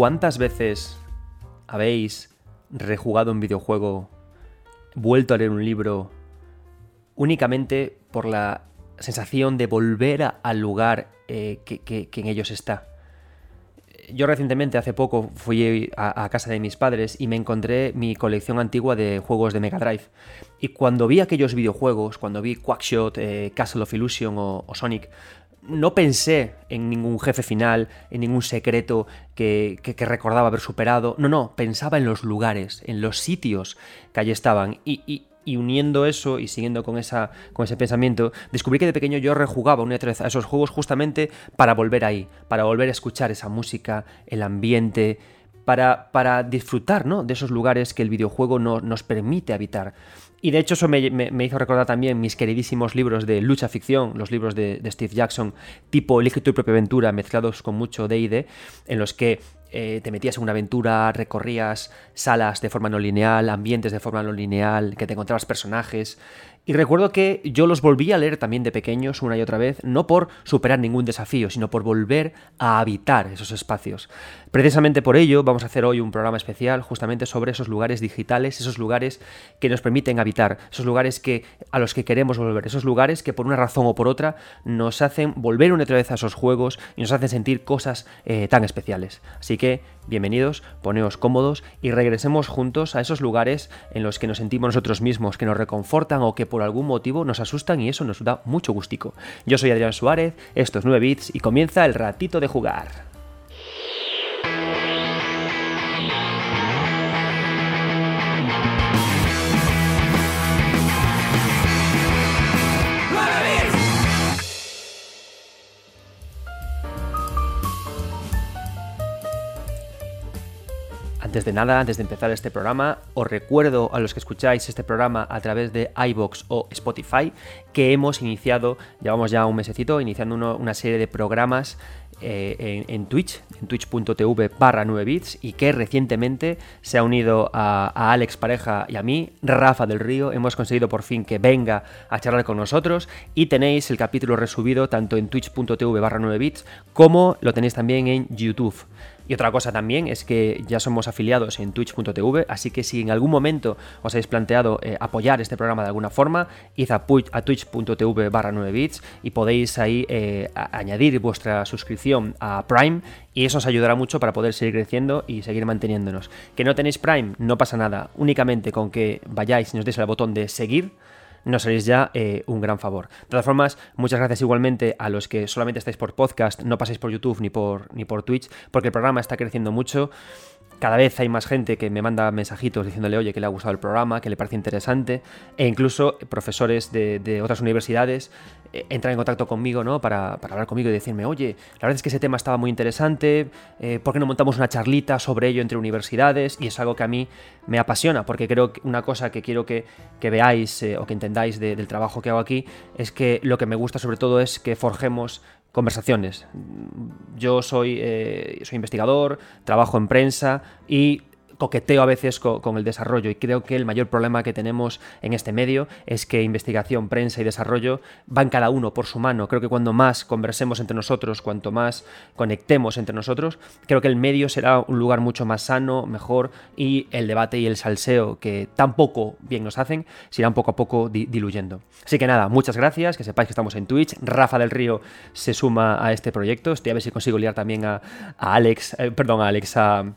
¿Cuántas veces habéis rejugado un videojuego, vuelto a leer un libro, únicamente por la sensación de volver al lugar eh, que, en ellos está? Yo recientemente, hace poco, fui a, casa de mis padres y me encontré mi colección antigua de juegos de Mega Drive. Y cuando vi aquellos videojuegos, cuando vi Quackshot, eh, Castle of Illusion o Sonic, no pensé en ningún jefe final, en ningún secreto que, recordaba haber superado. No, no, pensaba en los lugares, en los sitios que allí estaban. Y, uniendo eso y siguiendo con, esa, con ese pensamiento, descubrí que de pequeño yo rejugaba una y otra vez a esos juegos justamente para volver ahí, para volver a escuchar esa música, el ambiente. Para, para disfrutar ¿no? de esos lugares que el videojuego no, nos permite habitar. Y de hecho eso me, hizo recordar también mis queridísimos libros de lucha ficción, los libros de, Steve Jackson, tipo Elige tu propia aventura, mezclados con mucho D&D, en los que eh, te metías en una aventura, recorrías salas de forma no lineal, ambientes de forma no lineal, que te encontrabas personajes, y recuerdo que yo los volví a leer también de pequeños una y otra vez, no por superar ningún desafío, sino por volver a habitar esos espacios. Precisamente por ello vamos a hacer hoy un programa especial justamente sobre esos lugares digitales, esos lugares que nos permiten habitar, esos lugares que, a los que queremos volver, esos lugares que por una razón o por otra nos hacen volver una y otra vez a esos juegos y nos hacen sentir cosas eh, tan especiales. Así que bienvenidos, poneos cómodos y regresemos juntos a esos lugares en los que nos sentimos nosotros mismos, que nos reconfortan o que por algún motivo nos asustan y eso nos da mucho gustico. Yo soy Adrián Suárez, esto es 9 bits y comienza el ratito de jugar. Antes de nada, antes de empezar este programa, os recuerdo a los que escucháis este programa a través de iBox o Spotify que hemos iniciado, llevamos ya un mesecito, iniciando una serie de programas eh, en, Twitch, en twitch.tv barra 9 bits, y que recientemente se ha unido a, a, Alex Pareja y a mí, Rafa del Río. Hemos conseguido por fin que venga a charlar con nosotros y tenéis el capítulo resubido tanto en twitch.tv barra 9 bits como lo tenéis también en YouTube. Y otra cosa también es que ya somos afiliados en twitch.tv, así que si en algún momento os habéis planteado eh, apoyar este programa de alguna forma, id a, twitch.tv barra 9 bits y podéis ahí eh, añadir vuestra suscripción a Prime y eso os ayudará mucho para poder seguir creciendo y seguir manteniéndonos. Que no tenéis Prime, no pasa nada, únicamente con que vayáis y nos deis el botón de seguir, nos haréis ya eh, un gran favor. De todas formas, muchas gracias igualmente a los que solamente estáis por podcast, no pasáis por YouTube ni por, ni por Twitch, porque el programa está creciendo mucho cada vez hay más gente que me manda mensajitos diciéndole, oye, que le ha gustado el programa, que le parece interesante, e incluso profesores de, otras universidades eh, entran en contacto conmigo, ¿no? Para, hablar conmigo y decirme, oye, la verdad es que ese tema estaba muy interesante, eh, ¿por qué no montamos una charlita sobre ello entre universidades? Y es algo que a mí me apasiona, porque creo que una cosa que quiero que, veáis eh, o que entendáis del trabajo que hago aquí es que lo que me gusta sobre todo es que forjemos conversaciones. Yo soy, eh, soy investigador, trabajo en prensa y coqueteo a veces con, el desarrollo y creo que el mayor problema que tenemos en este medio es que investigación, prensa y desarrollo van cada uno por su mano. Creo que cuando más conversemos entre nosotros, cuanto más conectemos entre nosotros, creo que el medio será un lugar mucho más sano, mejor y el debate y el salseo que tan poco bien nos hacen se irán poco a poco diluyendo. Así que nada, muchas gracias, que sepáis que estamos en Twitch. Rafa del Río se suma a este proyecto. Estoy a ver si consigo liar también a, Alex, eh, perdón, a Alex, a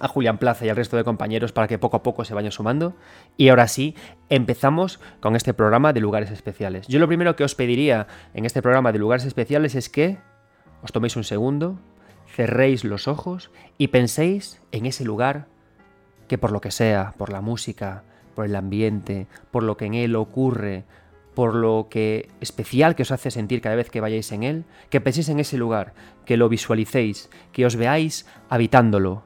a Julián Plaza y al resto de compañeros para que poco a poco se vayan sumando. Y ahora sí, empezamos con este programa de lugares especiales. Yo lo primero que os pediría en este programa de lugares especiales es que os toméis un segundo, cerréis los ojos y penséis en ese lugar que por lo que sea, por la música, por el ambiente, por lo que en él ocurre, por lo que especial que os hace sentir cada vez que vayáis en él, que penséis en ese lugar, que lo visualicéis, que os veáis habitándolo,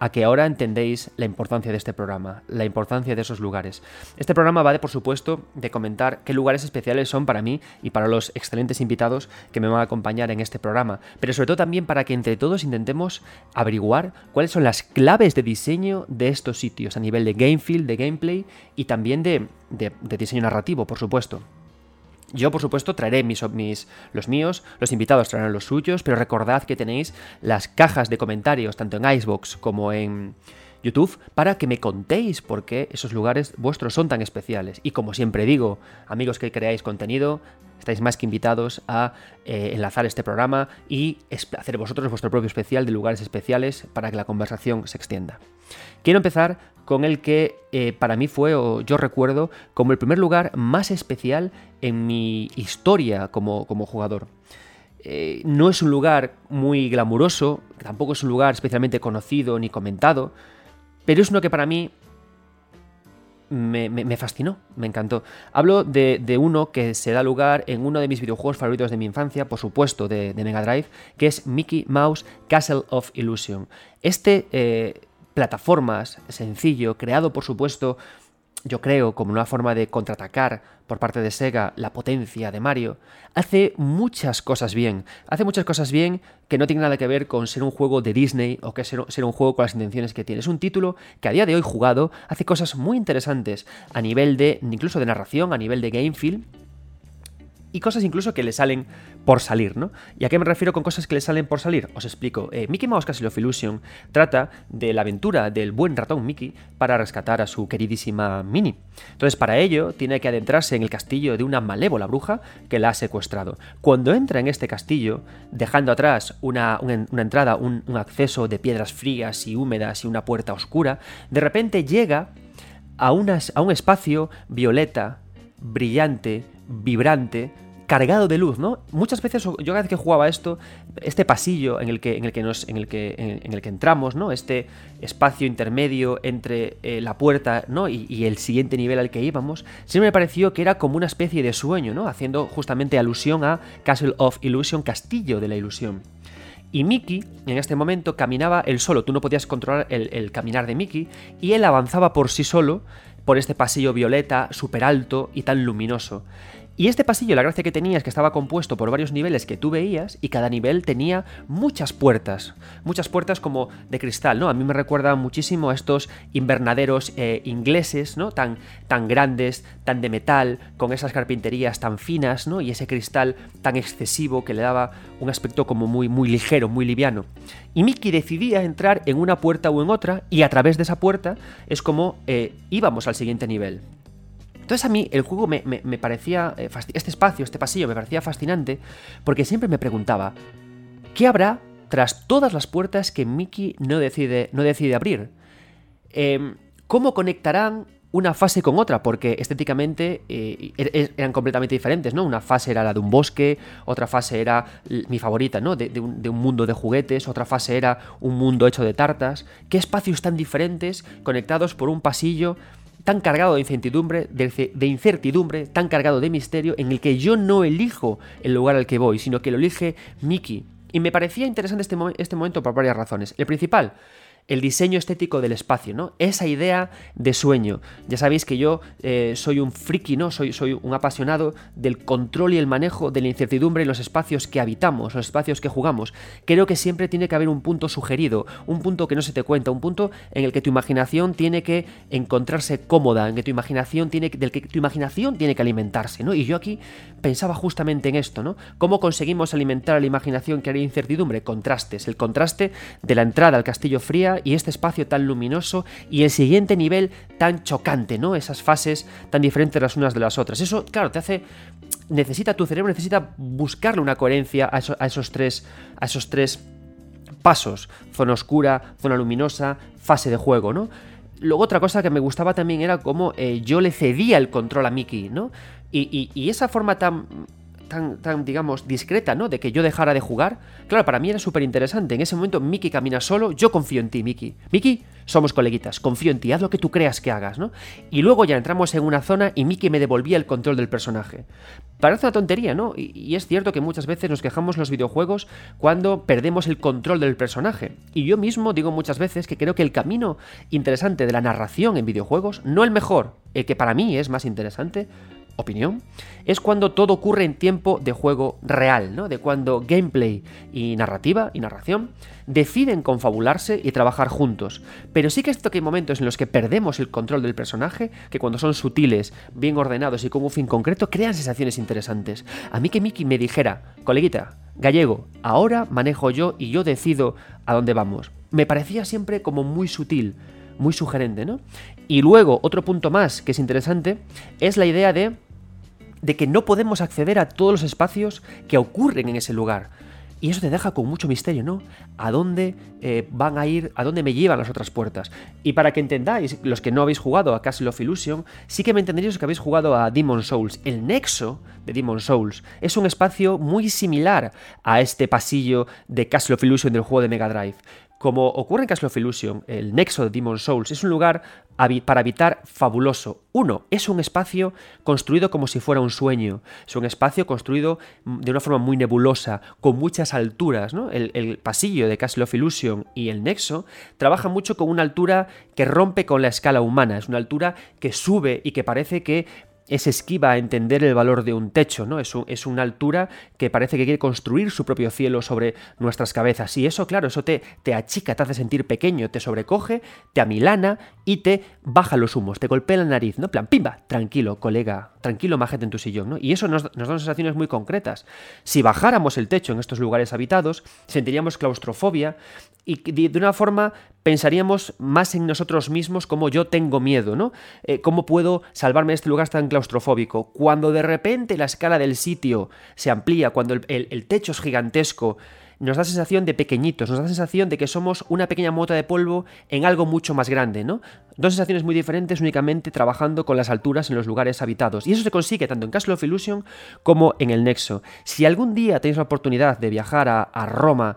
a que ahora entendéis la importancia de este programa, la importancia de esos lugares. Este programa va de, por supuesto, de comentar qué lugares especiales son para mí y para los excelentes invitados que me van a acompañar en este programa, pero sobre todo también para que entre todos intentemos averiguar cuáles son las claves de diseño de estos sitios a nivel de game feel, de gameplay y también de, de diseño narrativo, por supuesto. Yo, por supuesto, traeré mis, mis, los míos, los invitados traerán los suyos, pero recordad que tenéis las cajas de comentarios, tanto en Icebox como en YouTube, para que me contéis por qué esos lugares vuestros son tan especiales. Y como siempre digo, amigos que creáis contenido, estáis más que invitados a eh, enlazar este programa y hacer vosotros vuestro propio especial de lugares especiales para que la conversación se extienda. Quiero empezar con el que eh, para mí fue, o yo recuerdo, como el primer lugar más especial en mi historia como, como jugador. Eh, no es un lugar muy glamuroso, tampoco es un lugar especialmente conocido ni comentado, pero es uno que para mí me, fascinó, me encantó. Hablo de, uno que se da lugar en uno de mis videojuegos favoritos de mi infancia, por supuesto, de, Mega Drive, que es Mickey Mouse Castle of Illusion. Este eh, plataformas sencillo, creado por supuesto yo creo, como una forma de contraatacar por parte de Sega la potencia de Mario, hace muchas cosas bien. Hace muchas cosas bien que no tienen nada que ver con ser un juego de Disney o que ser, un juego con las intenciones que tiene. Es un título que a día de hoy jugado hace cosas muy interesantes a nivel de, incluso de narración, a nivel de game feel, y cosas incluso que le salen por salir, ¿no? ¿Y a qué me refiero con cosas que le salen por salir? Os explico. Eh, Mickey Mouse Castle of trata de la aventura del buen ratón Mickey para rescatar a su queridísima Minnie. Entonces, para ello, tiene que adentrarse en el castillo de una malévola bruja que la ha secuestrado. Cuando entra en este castillo, dejando atrás una, entrada, un, un acceso de piedras frías y húmedas y una puerta oscura, de repente llega a, unas, a un espacio violeta, brillante, vibrante, cargado de luz, ¿no? Muchas veces yo cada vez que jugaba esto, este pasillo en el que, en el que, nos, en el que, en, el que entramos, ¿no? Este espacio intermedio entre eh, la puerta, ¿no? Y, el siguiente nivel al que íbamos, siempre me pareció que era como una especie de sueño, ¿no? Haciendo justamente alusión a Castle of Illusion, Castillo de la Ilusión. Y Mickey, en este momento, caminaba él solo. Tú no podías controlar el, el caminar de Mickey. Y él avanzaba por sí solo por este pasillo violeta, súper alto y tan luminoso. Y este pasillo, la gracia que tenía es que estaba compuesto por varios niveles que tú veías y cada nivel tenía muchas puertas, muchas puertas como de cristal, ¿no? A mí me recuerda muchísimo a estos invernaderos eh, ingleses, ¿no? Tan, tan grandes, tan de metal, con esas carpinterías tan finas, ¿no? Y ese cristal tan excesivo que le daba un aspecto como muy, muy ligero, muy liviano. Y Mickey decidía entrar en una puerta o en otra y a través de esa puerta es como eh, íbamos al siguiente nivel. Entonces a mí el juego me, parecía, eh, este espacio, este pasillo me parecía fascinante porque siempre me preguntaba, ¿qué habrá tras todas las puertas que Mickey no decide, no decide abrir? Em, ¿Cómo conectarán una fase con otra, porque estéticamente eh, er, er, eran completamente diferentes, ¿no? Una fase era la de un bosque, otra fase era mi favorita, ¿no? De, un, mundo de juguetes, otra fase era un mundo hecho de tartas. ¿Qué espacios tan diferentes conectados por un pasillo tan cargado de incertidumbre, de, incertidumbre, tan cargado de misterio, en el que yo no elijo el lugar al que voy, sino que lo elige Mickey. Y me parecía interesante este, este momento por varias razones. El principal, el diseño estético del espacio, ¿no? Esa idea de sueño. Ya sabéis que yo eh, soy un friki, ¿no? Soy, soy un apasionado del control y el manejo de la incertidumbre en los espacios que habitamos, los espacios que jugamos. Creo que siempre tiene que haber un punto sugerido, un punto que no se te cuenta, un punto en el que tu imaginación tiene que encontrarse cómoda, en que tu imaginación tiene, del que tu imaginación tiene que alimentarse, ¿no? Y yo aquí pensaba justamente en esto, ¿no? ¿Cómo conseguimos alimentar a la imaginación que haría incertidumbre? Contrastes, el contraste de la entrada al castillo fría y este espacio tan luminoso y el siguiente nivel tan chocante, ¿no? Esas fases tan diferentes las unas de las otras. Eso, claro, te hace necesita tu cerebro necesita buscarle una coherencia a, esos tres a esos tres pasos, zona oscura, zona luminosa, fase de juego, ¿no? Luego otra cosa que me gustaba también era cómo eh, yo le cedía el control a Mickey, ¿no? y esa forma tan tan, digamos, discreta, ¿no? De que yo dejara de jugar. Claro, para mí era súper interesante. En ese momento Mickey camina solo, yo confío en ti, Mickey. Mickey, somos coleguitas, confío en ti, haz lo que tú creas que hagas, ¿no? Y luego ya entramos en una zona y Mickey me devolvía el control del personaje. Parece una tontería, ¿no? Y, y es cierto que muchas veces nos quejamos los videojuegos cuando perdemos el control del personaje. Y yo mismo digo muchas veces que creo que el camino interesante de la narración en videojuegos, no el mejor, el que para mí es más interesante, opinión, es cuando todo ocurre en tiempo de juego real, ¿no? De cuando gameplay y narrativa y narración deciden confabularse y trabajar juntos. Pero sí que es cierto que hay momentos en los que perdemos el control del personaje, que cuando son sutiles, bien ordenados y con un fin concreto, crean sensaciones interesantes. A mí que Miki me dijera, coleguita, gallego, ahora manejo yo y yo decido a dónde vamos. Me parecía siempre como muy sutil, muy sugerente, ¿no? Y luego, otro punto más que es interesante, es la idea de de que no podemos acceder a todos los espacios que ocurren en ese lugar. Y eso te deja con mucho misterio, ¿no? ¿A dónde eh, van a ir, a dónde me llevan las otras puertas? Y para que entendáis, los que no habéis jugado a Castle of Illusion, sí que me entenderéis que habéis jugado a Demon Souls. El nexo de Demon Souls es un espacio muy similar a este pasillo de Castle of Illusion del juego de Mega Drive. Como ocurre en Castle of Illusion, el nexo de Demon Souls es un lugar para habitar fabuloso. Uno, es un espacio construido como si fuera un sueño. Es un espacio construido mm, de una forma muy nebulosa, con muchas alturas. El, el pasillo de Castle of Illusion y el nexo trabajan mucho con una altura que rompe con la escala humana. Es una altura que sube y que parece que es esquiva a entender el valor de un techo, ¿no? Es, es, una altura que parece que quiere construir su propio cielo sobre nuestras cabezas. Y eso, claro, eso te, te achica, te hace sentir pequeño, te sobrecoge, te amilana y te baja los humos, te golpea la nariz, ¿no? plan, pimba, tranquilo, colega, tranquilo, majete en tu sillón, ¿no? Y eso nos, nos da sensaciones muy concretas. Si bajáramos el techo en estos lugares habitados, sentiríamos claustrofobia y de una forma pensaríamos más en nosotros mismos como yo tengo miedo, ¿no? Eh, ¿Cómo puedo salvarme de este lugar tan claustrofóbico? Cuando de repente la escala del sitio se amplía, cuando el, techo es gigantesco, nos da sensación de pequeñitos, nos da sensación de que somos una pequeña mota de polvo en algo mucho más grande, ¿no? Dos sensaciones muy diferentes únicamente trabajando con las alturas en los lugares habitados. Y eso se consigue tanto en Castle of Illusion como en el Nexo. Si algún día tenéis la oportunidad de viajar a, a Roma,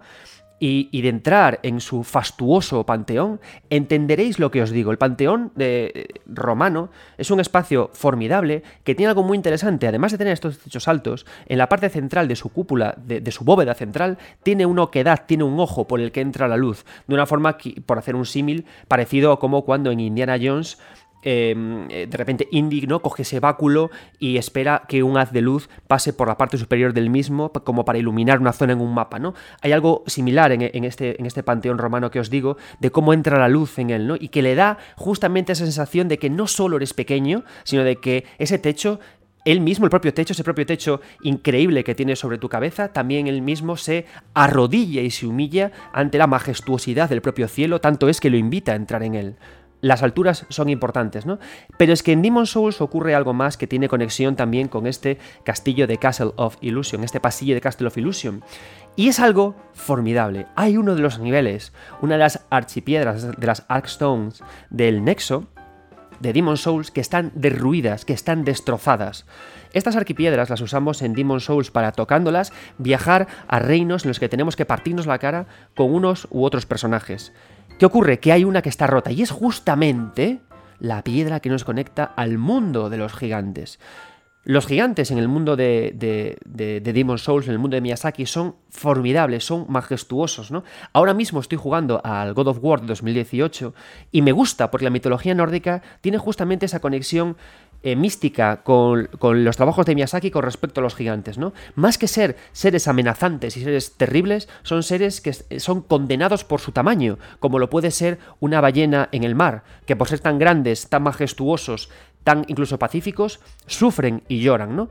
y, de entrar en su fastuoso panteón, entenderéis lo que os digo. El panteón de, eh, romano es un espacio formidable que tiene algo muy interesante. Además de tener estos techos altos, en la parte central de su cúpula, de, su bóveda central, tiene una oquedad, tiene un ojo por el que entra la luz. De una forma, por hacer un símil, parecido a como cuando en Indiana Jones eh, de repente indigno, coge ese báculo y espera que un haz de luz pase por la parte superior del mismo como para iluminar una zona en un mapa, ¿no? Hay algo similar en, este, en este panteón romano que os digo, de cómo entra la luz en él, ¿no? Y que le da justamente esa sensación de que no solo eres pequeño, sino de que ese techo él mismo, el propio techo, ese propio techo increíble que tiene sobre tu cabeza, también él mismo se arrodilla y se humilla ante la majestuosidad del propio cielo, tanto es que lo invita a entrar en él las alturas son importantes, ¿no? Pero es que en Demon Souls ocurre algo más que tiene conexión también con este castillo de Castle of Illusion, este pasillo de Castle of Illusion. Y es algo formidable. Hay uno de los niveles, una de las archipiedras, de las Arkstones del Nexo, de Demon Souls, que están derruidas, que están destrozadas. Estas arquipiedras las usamos en Demon Souls para tocándolas viajar a reinos en los que tenemos que partirnos la cara con unos u otros personajes. ¿Qué ocurre? Que hay una que está rota y es justamente la piedra que nos conecta al mundo de los gigantes. Los gigantes en el mundo de, de, de, Demon Souls, en el mundo de Miyazaki, son formidables, son majestuosos, ¿no? Ahora mismo estoy jugando al God of War 2018 y me gusta porque la mitología nórdica tiene justamente esa conexión eh, mística con, los trabajos de Miyazaki con respecto a los gigantes, ¿no? Más que ser seres amenazantes y seres terribles, son seres que son condenados por su tamaño, como lo puede ser una ballena en el mar, que por ser tan grandes, tan majestuosos, tan incluso pacíficos, sufren y lloran, ¿no?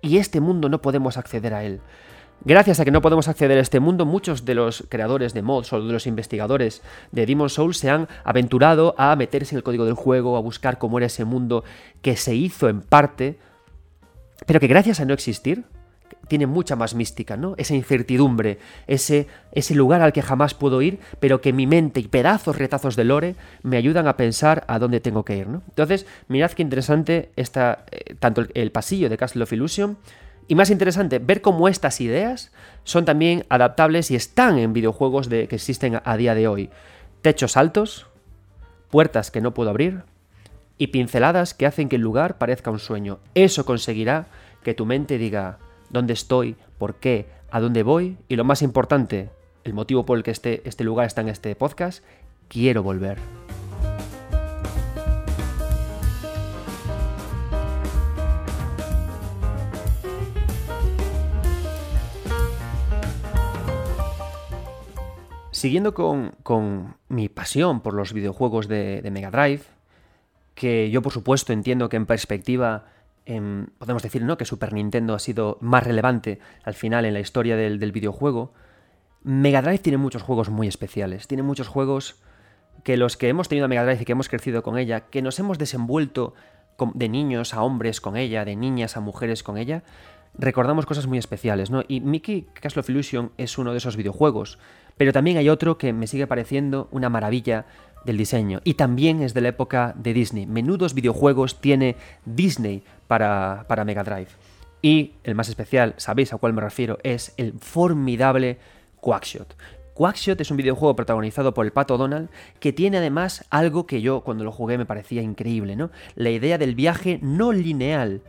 Y este mundo no podemos acceder a él. Gracias a que no podemos acceder a este mundo, muchos de los creadores de mods o de los investigadores de Demon Souls se han aventurado a meterse en el código del juego, a buscar cómo era ese mundo que se hizo en parte, pero que gracias a no existir, tiene mucha más mística, ¿no? Esa incertidumbre, ese, ese lugar al que jamás puedo ir, pero que mi mente y pedazos, retazos de lore me ayudan a pensar a dónde tengo que ir, ¿no? Entonces, mirad qué interesante está eh, tanto el pasillo de Castle of Illusion y más interesante, ver cómo estas ideas son también adaptables y están en videojuegos de, que existen a, día de hoy. Techos altos, puertas que no puedo abrir y pinceladas que hacen que el lugar parezca un sueño. Eso conseguirá que tu mente diga dónde estoy, por qué, a dónde voy y lo más importante, el motivo por el que este, este lugar está en este podcast, quiero volver. Siguiendo con, mi pasión por los videojuegos de, Mega Drive, que yo por supuesto entiendo que en perspectiva em, podemos decir ¿no? que Super Nintendo ha sido más relevante al final en la historia del, del videojuego, Mega Drive tiene muchos juegos muy especiales, tiene muchos juegos que los que hemos tenido a Mega Drive y que hemos crecido con ella, que nos hemos desenvuelto de niños a hombres con ella, de niñas a mujeres con ella, recordamos cosas muy especiales, ¿no? Y Mickey Castle of Illusion es uno de esos videojuegos, pero también hay otro que me sigue pareciendo una maravilla del diseño y también es de la época de Disney. Menudos videojuegos tiene Disney para, para Mega Drive. Y el más especial, sabéis a cuál me refiero, es el formidable Quackshot. Quackshot es un videojuego protagonizado por el pato Donald que tiene además algo que yo cuando lo jugué me parecía increíble, ¿no? La idea del viaje no lineal.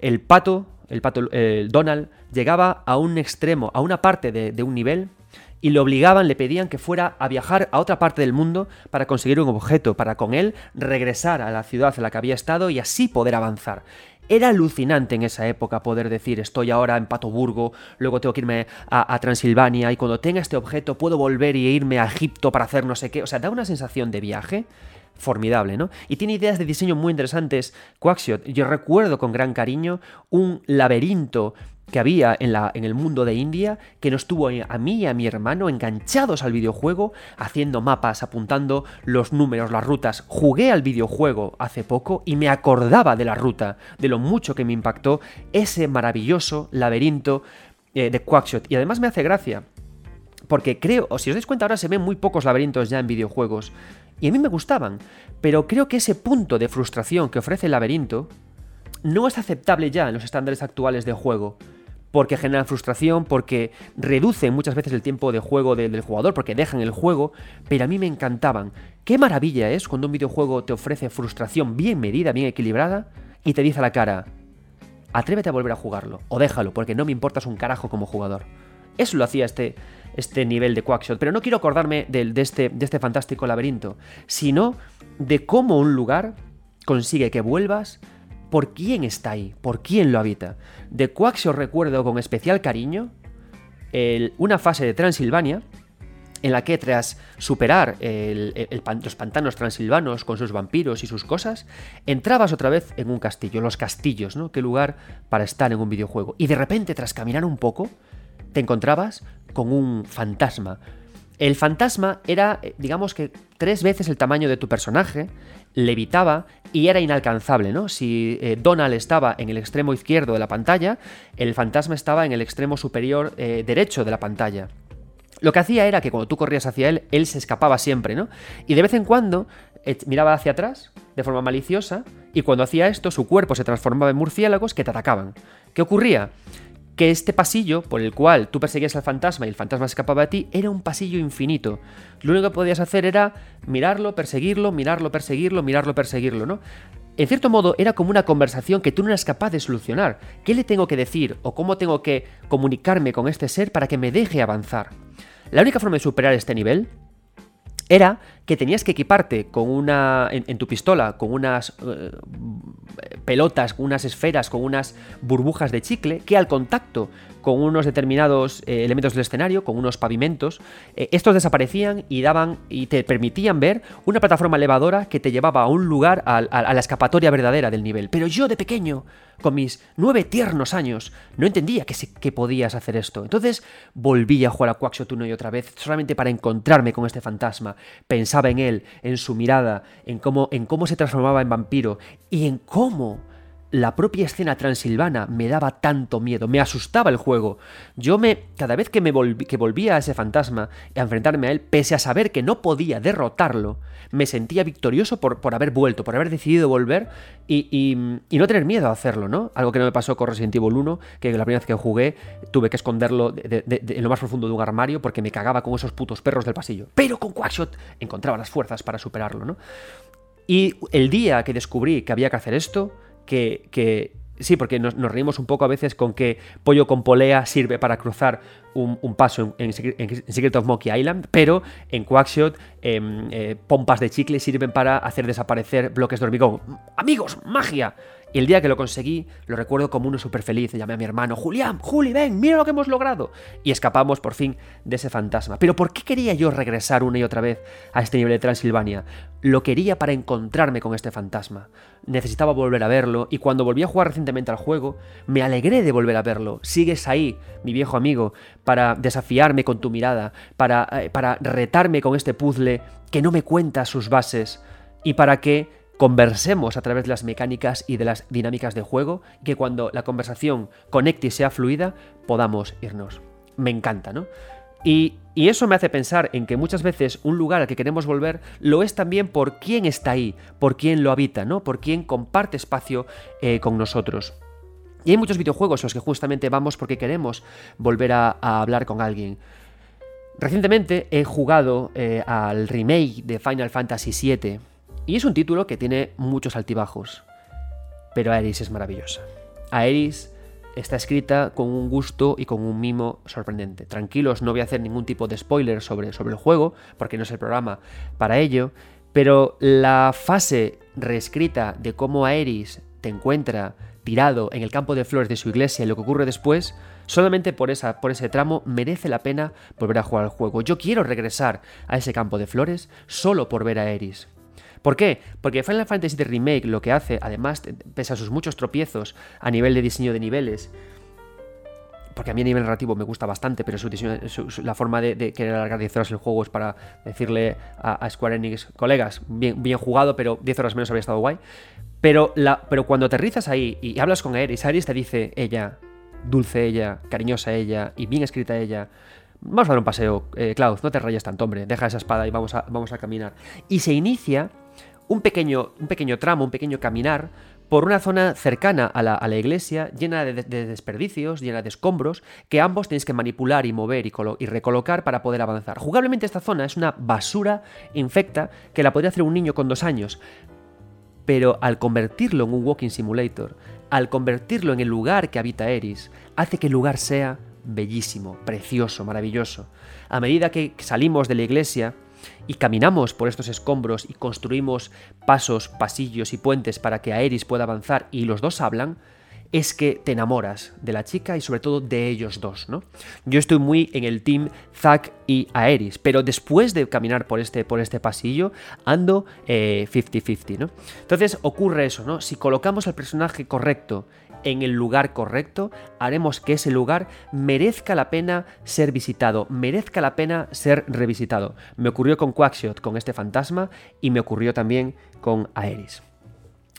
El pato, el pato Donald, llegaba a un extremo, a una parte de, de un nivel y le obligaban, le pedían que fuera a viajar a otra parte del mundo para conseguir un objeto, para con él regresar a la ciudad en la que había estado y así poder avanzar. Era alucinante en esa época poder decir estoy ahora en Patoburgo, luego tengo que irme a, Transilvania y cuando tenga este objeto puedo volver y irme a Egipto para hacer no sé qué. O sea, da una sensación de viaje formidable, ¿no? Y tiene ideas de diseño muy interesantes. Quackshot, yo recuerdo con gran cariño un laberinto que había en, la, en el mundo de India que nos tuvo a mí y a mi hermano enganchados al videojuego, haciendo mapas, apuntando los números, las rutas. Jugué al videojuego hace poco y me acordaba de la ruta, de lo mucho que me impactó ese maravilloso laberinto eh, de Quackshot. Y además me hace gracia, porque creo, o si os dais cuenta ahora se ven muy pocos laberintos ya en videojuegos, y a mí me gustaban, pero creo que ese punto de frustración que ofrece el laberinto no es aceptable ya en los estándares actuales de juego porque generan frustración, porque reducen muchas veces el tiempo de juego del jugador, porque dejan el juego, pero a mí me encantaban. Qué maravilla es cuando un videojuego te ofrece frustración bien medida, bien equilibrada, y te dice a la cara, atrévete a volver a jugarlo, o déjalo, porque no me importas un carajo como jugador. Eso lo hacía este, este nivel de Quackshot, pero no quiero acordarme de, este, de este fantástico laberinto, sino de cómo un lugar consigue que vuelvas por quién está ahí, por quién lo habita. De Quaxio recuerdo con especial cariño una fase de Transilvania en la que tras superar los pantanos transilvanos con sus vampiros y sus cosas, entrabas otra vez en un castillo, los castillos, ¿no? Qué lugar para estar en un videojuego. Y de repente, tras caminar un poco, te encontrabas con un fantasma. El fantasma era, eh, digamos que, tres veces el tamaño de tu personaje, levitaba y era inalcanzable, ¿no? Si eh, Donald estaba en el extremo izquierdo de la pantalla, el fantasma estaba en el extremo superior eh, derecho de la pantalla. Lo que hacía era que cuando tú corrías hacia él, él se escapaba siempre, ¿no? Y de vez en cuando miraba hacia atrás de forma maliciosa y cuando hacía esto su cuerpo se transformaba en murciélagos que te atacaban. ¿Qué ocurría? Que este pasillo por el cual tú perseguías al fantasma y el fantasma escapaba de ti era un pasillo infinito. Lo único que podías hacer era mirarlo, perseguirlo, mirarlo, perseguirlo, mirarlo, perseguirlo, ¿no? En cierto modo era como una conversación que tú no eras capaz de solucionar. ¿Qué le tengo que decir o cómo tengo que comunicarme con este ser para que me deje avanzar? La única forma de superar este nivel era que tenías que equiparte con una en, tu pistola con unas eh, pelotas, con unas esferas, con unas burbujas de chicle que al contacto con unos determinados eh, elementos del escenario, con unos pavimentos, eh, estos desaparecían y daban y te permitían ver una plataforma elevadora que te llevaba a un lugar, a, la escapatoria verdadera del nivel. Pero yo de pequeño, con mis nueve tiernos años, no entendía que, que podías hacer esto. Entonces volví a jugar a Quackshot una y otra vez, solamente para encontrarme con este fantasma. Pensaba en él, en su mirada, en cómo, en cómo se transformaba en vampiro y en cómo la propia escena transilvana me daba tanto miedo, me asustaba el juego. Yo me, cada vez que me que volvía a ese fantasma a enfrentarme a él, pese a saber que no podía derrotarlo, me sentía victorioso por, haber vuelto, por haber decidido volver y, no tener miedo a hacerlo, ¿no? Algo que no me pasó con Resident Evil 1, que la primera vez que jugué tuve que esconderlo en lo más profundo de un armario porque me cagaba con esos putos perros del pasillo. Pero con Quackshot encontraba las fuerzas para superarlo, ¿no? Y el día que descubrí que había que hacer esto, que, sí, porque nos, reímos un poco a veces con que pollo con polea sirve para cruzar un, paso en, Secret of Monkey Island, pero en Quackshot em, eh, pompas de chicle sirven para hacer desaparecer bloques de hormigón. Amigos, magia. Y el día que lo conseguí, lo recuerdo como uno súper feliz. Llamé a mi hermano, Julián, Juli, ven, mira lo que hemos logrado. Y escapamos por fin de ese fantasma. Pero ¿por qué quería yo regresar una y otra vez a este nivel de Transilvania? Lo quería para encontrarme con este fantasma. Necesitaba volver a verlo y cuando volví a jugar recientemente al juego, me alegré de volver a verlo. Sigues ahí, mi viejo amigo, para desafiarme con tu mirada, para, eh, para retarme con este puzzle que no me cuenta sus bases y para que conversemos a través de las mecánicas y de las dinámicas de juego, que cuando la conversación conecte y sea fluida, podamos irnos. Me encanta, ¿no? Y, eso me hace pensar en que muchas veces un lugar al que queremos volver lo es también por quién está ahí, por quién lo habita, ¿no? Por quién comparte espacio eh, con nosotros. Y hay muchos videojuegos en los que justamente vamos porque queremos volver a, hablar con alguien. Recientemente he jugado eh, al remake de Final Fantasy VII y es un título que tiene muchos altibajos. Pero Aeris es maravillosa. Aeris está escrita con un gusto y con un mimo sorprendente. Tranquilos, no voy a hacer ningún tipo de spoiler sobre, sobre el juego, porque no es el programa para ello, pero la fase reescrita de cómo Aeris te encuentra tirado en el campo de flores de su iglesia y lo que ocurre después, solamente por, esa, por ese tramo merece la pena volver a jugar al juego. Yo quiero regresar a ese campo de flores solo por ver a Aeris. ¿Por qué? Porque Final Fantasy VII Remake lo que hace, además, pese a sus muchos tropiezos a nivel de diseño de niveles, porque a mí a nivel narrativo me gusta bastante, pero su diseño, la forma de, querer alargar 10 horas el juego es para decirle a, Square Enix, colegas, bien, jugado, pero 10 horas menos habría estado guay. Pero, cuando aterrizas ahí y hablas con Aeris, Aeris te dice ella, dulce ella, cariñosa ella y bien escrita ella, vamos a dar un paseo, eh, Klaus, no te rayes tanto, hombre, deja esa espada y vamos a caminar. Y se inicia un pequeño, un pequeño tramo, un pequeño caminar por una zona cercana a la, iglesia, llena de, desperdicios, llena de escombros, que ambos tenéis que manipular y mover y, y, recolocar para poder avanzar. Jugablemente esta zona es una basura infecta que la podría hacer un niño con dos años, pero al convertirlo en un walking simulator, al convertirlo en el lugar que habita Eris, hace que el lugar sea bellísimo, precioso, maravilloso. A medida que salimos de la iglesia, y caminamos por estos escombros y construimos pasos, pasillos y puentes para que Aeris pueda avanzar y los dos hablan, es que te enamoras de la chica y sobre todo de ellos dos, ¿no? Yo estoy muy en el team Zack y Aeris, pero después de caminar por este, por este pasillo, ando 50-50, eh, ¿no? Entonces ocurre eso, ¿no? Si colocamos al personaje correcto en el lugar correcto, haremos que ese lugar merezca la pena ser visitado, merezca la pena ser revisitado. Me ocurrió con Quackshot, con este fantasma, y me ocurrió también con Aeris.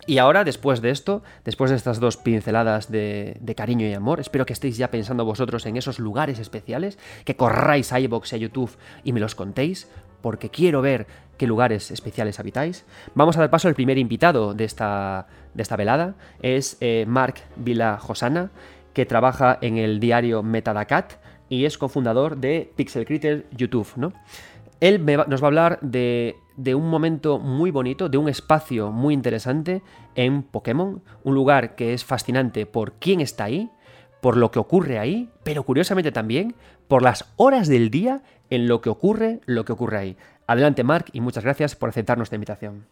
Y ahora, después de esto, después de estas dos pinceladas de, cariño y amor, espero que estéis ya pensando vosotros en esos lugares especiales, que corráis a iVoox y a YouTube y me los contéis, porque quiero ver qué lugares especiales habitáis. Vamos a dar paso al primer invitado de esta, de esta velada. Es eh, Mark Vila Josana, que trabaja en el diario Metadacat y es cofundador de Pixel Critter YouTube. ¿no? Él nos va a hablar de, de, un momento muy bonito, de un espacio muy interesante en Pokémon, un lugar que es fascinante por quién está ahí, por lo que ocurre ahí, pero curiosamente también por las horas del día en lo que ocurre, lo que ocurre ahí. Adelante Mark y muchas gracias por aceptar nuestra invitación.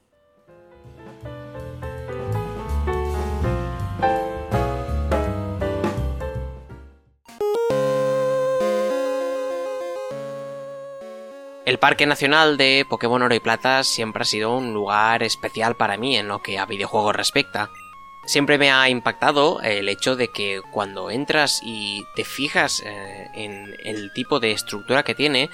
El Parque Nacional de Pokémon Oro y Plata siempre ha sido un lugar especial para mí en lo que a videojuegos respecta. Siempre me ha impactado el hecho de que cuando entras y te fijas eh, en el tipo de estructura que tiene,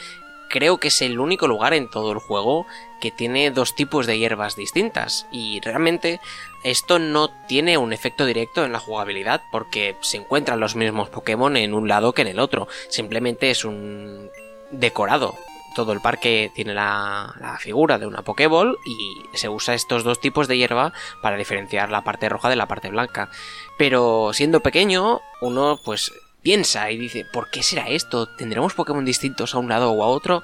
creo que es el único lugar en todo el juego que tiene dos tipos de hierbas distintas y realmente esto no tiene un efecto directo en la jugabilidad porque se encuentran los mismos Pokémon en un lado que en el otro, simplemente es un decorado. Todo el parque tiene la, figura de una Pokéball y se usa estos dos tipos de hierba para diferenciar la parte roja de la parte blanca. Pero siendo pequeño, uno pues piensa y dice, ¿por qué será esto? ¿Tendremos Pokémon distintos a un lado o a otro?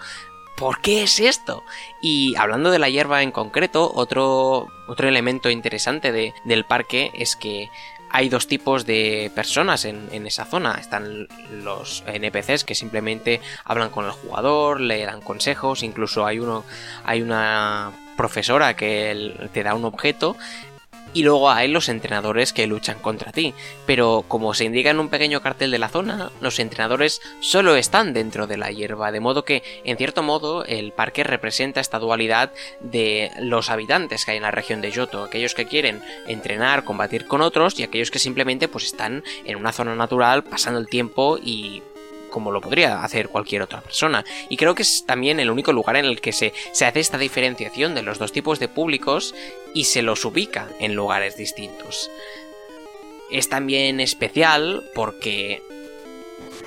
¿Por qué es esto? Y hablando de la hierba en concreto, otro, otro elemento interesante de, del parque es que hay dos tipos de personas en, en, esa zona. Están los NPCs que simplemente hablan con el jugador, le dan consejos, incluso hay uno, hay una profesora que te da un objeto y luego hay los entrenadores que luchan contra ti. Pero como se indica en un pequeño cartel de la zona, los entrenadores solo están dentro de la hierba, de modo que, en cierto modo, el parque representa esta dualidad de los habitantes que hay en la región de Yoto, aquellos que quieren entrenar, combatir con otros y aquellos que simplemente pues están en una zona natural pasando el tiempo y como lo podría hacer cualquier otra persona. Y creo que es también el único lugar en el que se, se hace esta diferenciación de los dos tipos de públicos y se los ubica en lugares distintos. Es también especial porque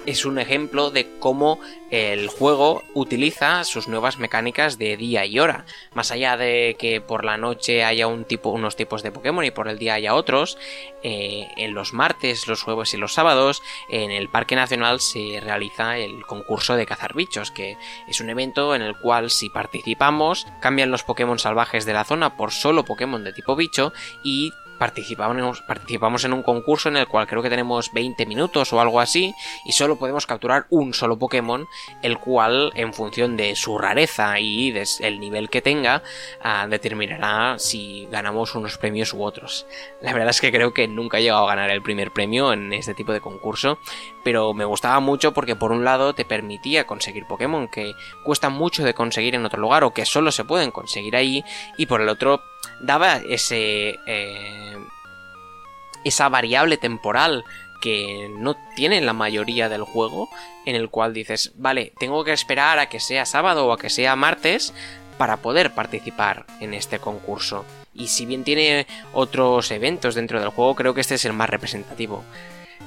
es un ejemplo de cómo el juego utiliza sus nuevas mecánicas de día y hora. Más allá de que por la noche haya unos tipos de Pokémon y por el día haya otros, eh, en los martes, los jueves y los sábados, en el Parque Nacional se realiza el concurso de cazar bichos, que es un evento en el cual si participamos, cambian los Pokémon salvajes de la zona por solo Pokémon de tipo bicho y participamos, en un concurso en el cual creo que tenemos 20 minutos o algo así y solo podemos capturar un solo Pokémon, el cual en función de su rareza y del nivel que tenga ah, determinará si ganamos unos premios u otros. La verdad es que creo que nunca he llegado a ganar el primer premio en este tipo de concurso, pero me gustaba mucho porque por un lado te permitía conseguir Pokémon que cuesta mucho de conseguir en otro lugar o que solo se pueden conseguir ahí y por el otro daba ese eh, esa variable temporal que no tiene la mayoría del juego, en el cual dices, vale, tengo que esperar a que sea sábado o a que sea martes para poder participar en este concurso. Y si bien tiene otros eventos dentro del juego, creo que este es el más representativo.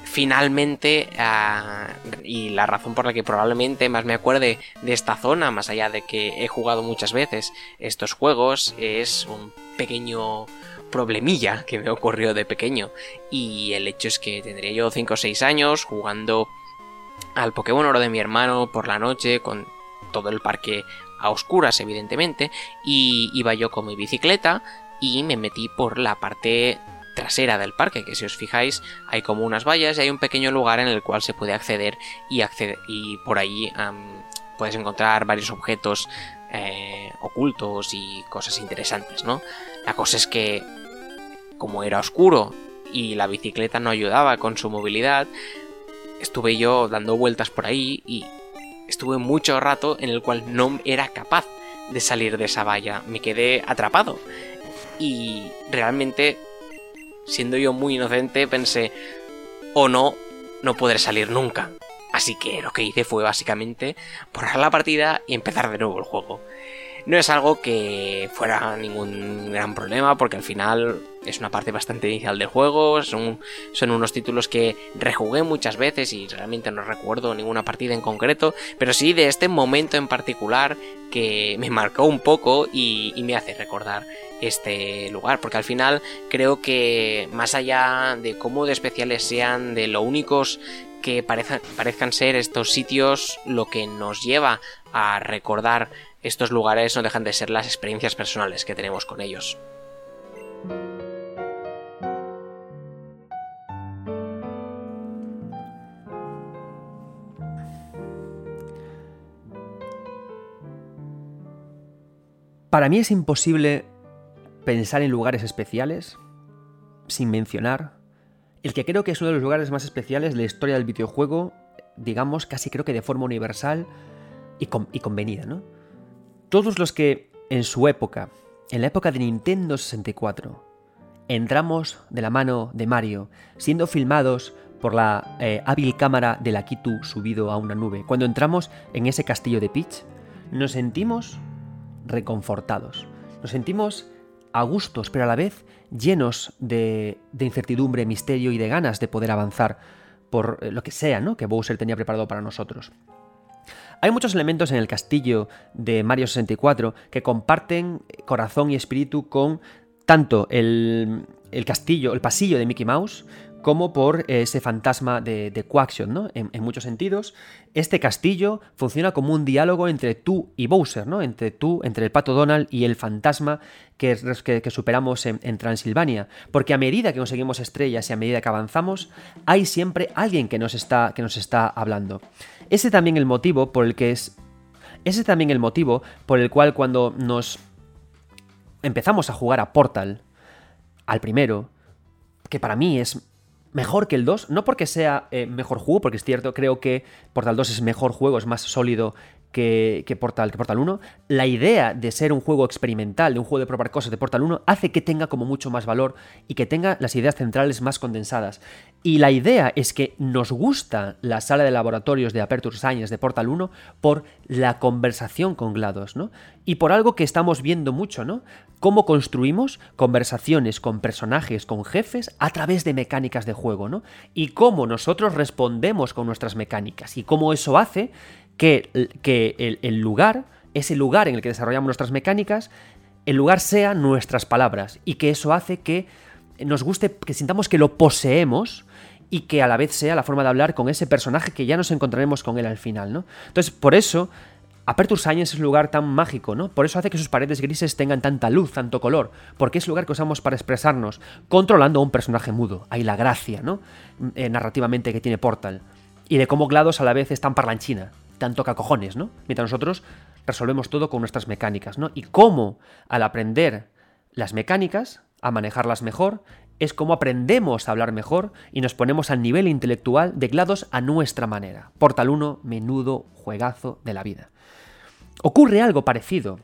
Finalmente, ah, y la razón por la que probablemente más me acuerde de esta zona, más allá de que he jugado muchas veces estos juegos, es un pequeño problemilla que me ocurrió de pequeño. Y el hecho es que tendría yo 5 o 6 años jugando al Pokémon Oro de mi hermano por la noche con todo el parque a oscuras evidentemente y iba yo con mi bicicleta y me metí por la parte trasera del parque, que si os fijáis hay como unas vallas y hay un pequeño lugar en el cual se puede acceder y, acceder, y por ahí puedes encontrar varios objetos eh, ocultos y cosas interesantes, ¿no? La cosa es que, como era oscuro y la bicicleta no ayudaba con su movilidad, estuve yo dando vueltas por ahí y estuve mucho rato en el cual no era capaz de salir de esa valla. Me quedé atrapado. Y realmente, siendo yo muy inocente, pensé, o no, no podré salir nunca. Así que lo que hice fue básicamente borrar la partida y empezar de nuevo el juego. No es algo que fuera ningún gran problema porque al final es una parte bastante inicial del juego, son, son unos títulos que rejugué muchas veces y realmente no recuerdo ninguna partida en concreto, pero sí de este momento en particular que me marcó un poco y, y me hace recordar este lugar, porque al final creo que más allá de cómo de especiales sean, de lo únicos que parezcan, ser estos sitios lo que nos lleva a recordar estos lugares no dejan de ser las experiencias personales que tenemos con ellos. Para mí es imposible pensar en lugares especiales sin mencionar el que creo que es uno de los lugares más especiales de la historia del videojuego, digamos, casi creo que de forma universal y, convenida, ¿no? Todos los que en su época, en la época de Nintendo 64, entramos de la mano de Mario, siendo filmados por la eh, hábil cámara de la Kitu subido a una nube, cuando entramos en ese castillo de Peach, nos sentimos reconfortados, nos sentimos a gustos, pero a la vez llenos de, incertidumbre, misterio y de ganas de poder avanzar por eh, lo que sea, ¿no? Que Bowser tenía preparado para nosotros. Hay muchos elementos en el castillo de Mario 64 que comparten corazón y espíritu con tanto el, el castillo, el pasillo de Mickey Mouse, como por ese fantasma de, de ¿no? En, muchos sentidos, este castillo funciona como un diálogo entre tú y Bowser, ¿no? Entre tú, entre el pato Donald y el fantasma que, superamos en, Transilvania. Porque a medida que conseguimos estrellas y a medida que avanzamos, hay siempre alguien que nos está, que nos está hablando. Ese también el motivo por el que es. Ese también el motivo por el cual cuando nos empezamos a jugar a Portal, al primero, que para mí es mejor que el 2, no porque sea eh, mejor juego, porque es cierto, creo que Portal 2 es mejor juego, es más sólido que, Portal, que Portal 1, la idea de ser un juego experimental, de un juego de probar cosas de Portal 1, hace que tenga como mucho más valor y que tenga las ideas centrales más condensadas. Y la idea es que nos gusta la sala de laboratorios de Aperture Science de Portal 1 por la conversación con GLaDOS, ¿no? Y por algo que estamos viendo mucho, ¿no? Cómo construimos conversaciones con personajes, con jefes, a través de mecánicas de juego, ¿no? Y cómo nosotros respondemos con nuestras mecánicas y cómo eso hace que, el, lugar, ese lugar en el que desarrollamos nuestras mecánicas, el lugar sea nuestras palabras y que eso hace que nos guste, que sintamos que lo poseemos y que a la vez sea la forma de hablar con ese personaje que ya nos encontraremos con él al final, ¿no? Entonces, por eso, Aperture Science es un lugar tan mágico, ¿no? Por eso hace que sus paredes grises tengan tanta luz, tanto color, porque es el lugar que usamos para expresarnos, controlando a un personaje mudo. Hay la gracia, ¿no? Eh, narrativamente que tiene Portal. Y de cómo GLaDOS a la vez es tan parlanchina tanto que cojones, ¿no? Mientras nosotros resolvemos todo con nuestras mecánicas, ¿no? Y cómo al aprender las mecánicas, a manejarlas mejor, es como aprendemos a hablar mejor y nos ponemos al nivel intelectual de GLaDOS a nuestra manera. Portal 1, menudo juegazo de la vida. Ocurre algo parecido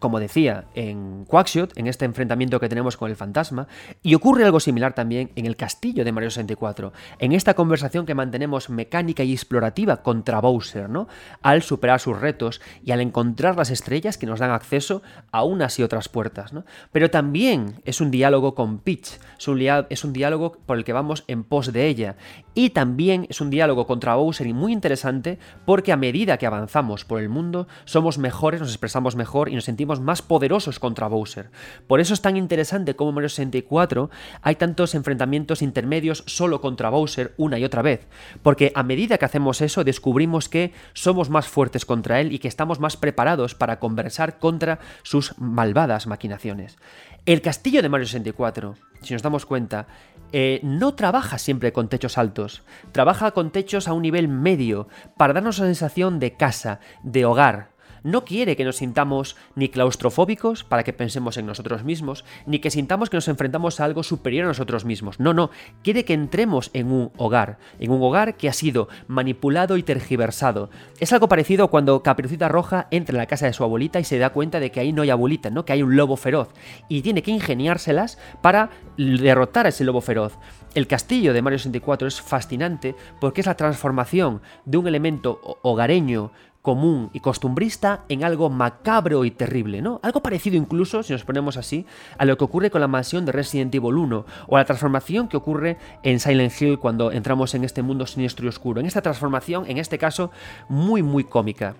como decía, en Quackshot, en este enfrentamiento que tenemos con el fantasma, y ocurre algo similar también en el castillo de Mario 64, en esta conversación que mantenemos mecánica y explorativa contra Bowser, ¿no? Al superar sus retos y al encontrar las estrellas que nos dan acceso a unas y otras puertas, ¿no? Pero también es un diálogo con Peach, es un, es un diálogo por el que vamos en pos de ella, y también es un diálogo contra Bowser y muy interesante porque a medida que avanzamos por el mundo, somos mejores, nos expresamos mejor y nos sentimos más poderosos contra Bowser. Por eso es tan interesante como en Mario 64 hay tantos enfrentamientos intermedios solo contra Bowser una y otra vez, porque a medida que hacemos eso descubrimos que somos más fuertes contra él y que estamos más preparados para conversar contra sus malvadas maquinaciones. El castillo de Mario 64, si nos damos cuenta, eh, no trabaja siempre con techos altos, trabaja con techos a un nivel medio para darnos la sensación de casa, de hogar, no quiere que nos sintamos ni claustrofóbicos para que pensemos en nosotros mismos, ni que sintamos que nos enfrentamos a algo superior a nosotros mismos. No, no, quiere que entremos en un hogar, en un hogar que ha sido manipulado y tergiversado. Es algo parecido cuando Caperucita Roja entra en la casa de su abuelita y se da cuenta de que ahí no hay abuelita, ¿no? Que hay un lobo feroz y tiene que ingeniárselas para derrotar a ese lobo feroz. El castillo de Mario 64 es fascinante porque es la transformación de un elemento hogareño común y costumbrista en algo macabro y terrible, ¿no? Algo parecido incluso, si nos ponemos así, a lo que ocurre con la mansión de Resident Evil 1 o a la transformación que ocurre en Silent Hill cuando entramos en este mundo siniestro y oscuro. En esta transformación, en este caso, muy muy cómica.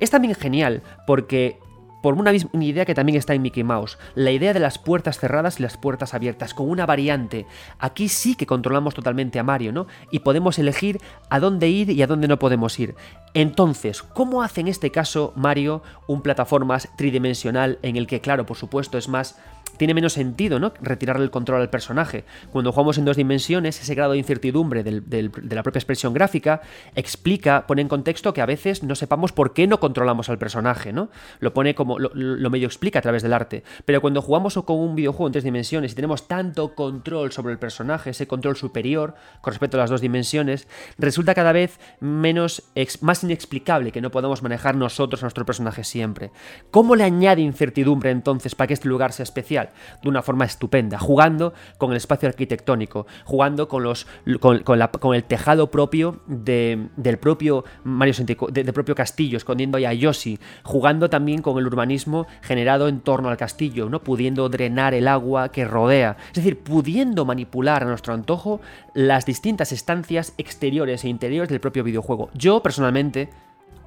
Es también genial porque por una, misma idea que también está en Mickey Mouse, la idea de las puertas cerradas y las puertas abiertas, con una variante. Aquí sí que controlamos totalmente a Mario, ¿no? Y podemos elegir a dónde ir y a dónde no podemos ir. Entonces, ¿cómo hace en este caso Mario un plataformas tridimensional en el que, claro, por supuesto, es más tiene menos sentido, ¿no? Retirarle el control al personaje. Cuando jugamos en dos dimensiones, ese grado de incertidumbre de la propia expresión gráfica explica, pone en contexto que a veces no sepamos por qué no controlamos al personaje, ¿no? Lo pone como, lo, medio explica a través del arte. Pero cuando jugamos con un videojuego en tres dimensiones y tenemos tanto control sobre el personaje, ese control superior con respecto a las dos dimensiones, resulta cada vez menos, más inexplicable que no podamos manejar nosotros a nuestro personaje siempre. ¿Cómo le añade incertidumbre entonces para que este lugar sea especial? De una forma estupenda, jugando con el espacio arquitectónico, jugando con, los, con, el tejado propio del propio Mario del propio castillo, escondiendo a Yoshi, jugando también con el urbanismo generado en torno al castillo, ¿no? pudiendo drenar el agua que rodea, es decir, pudiendo manipular a nuestro antojo las distintas estancias exteriores e interiores del propio videojuego. Yo personalmente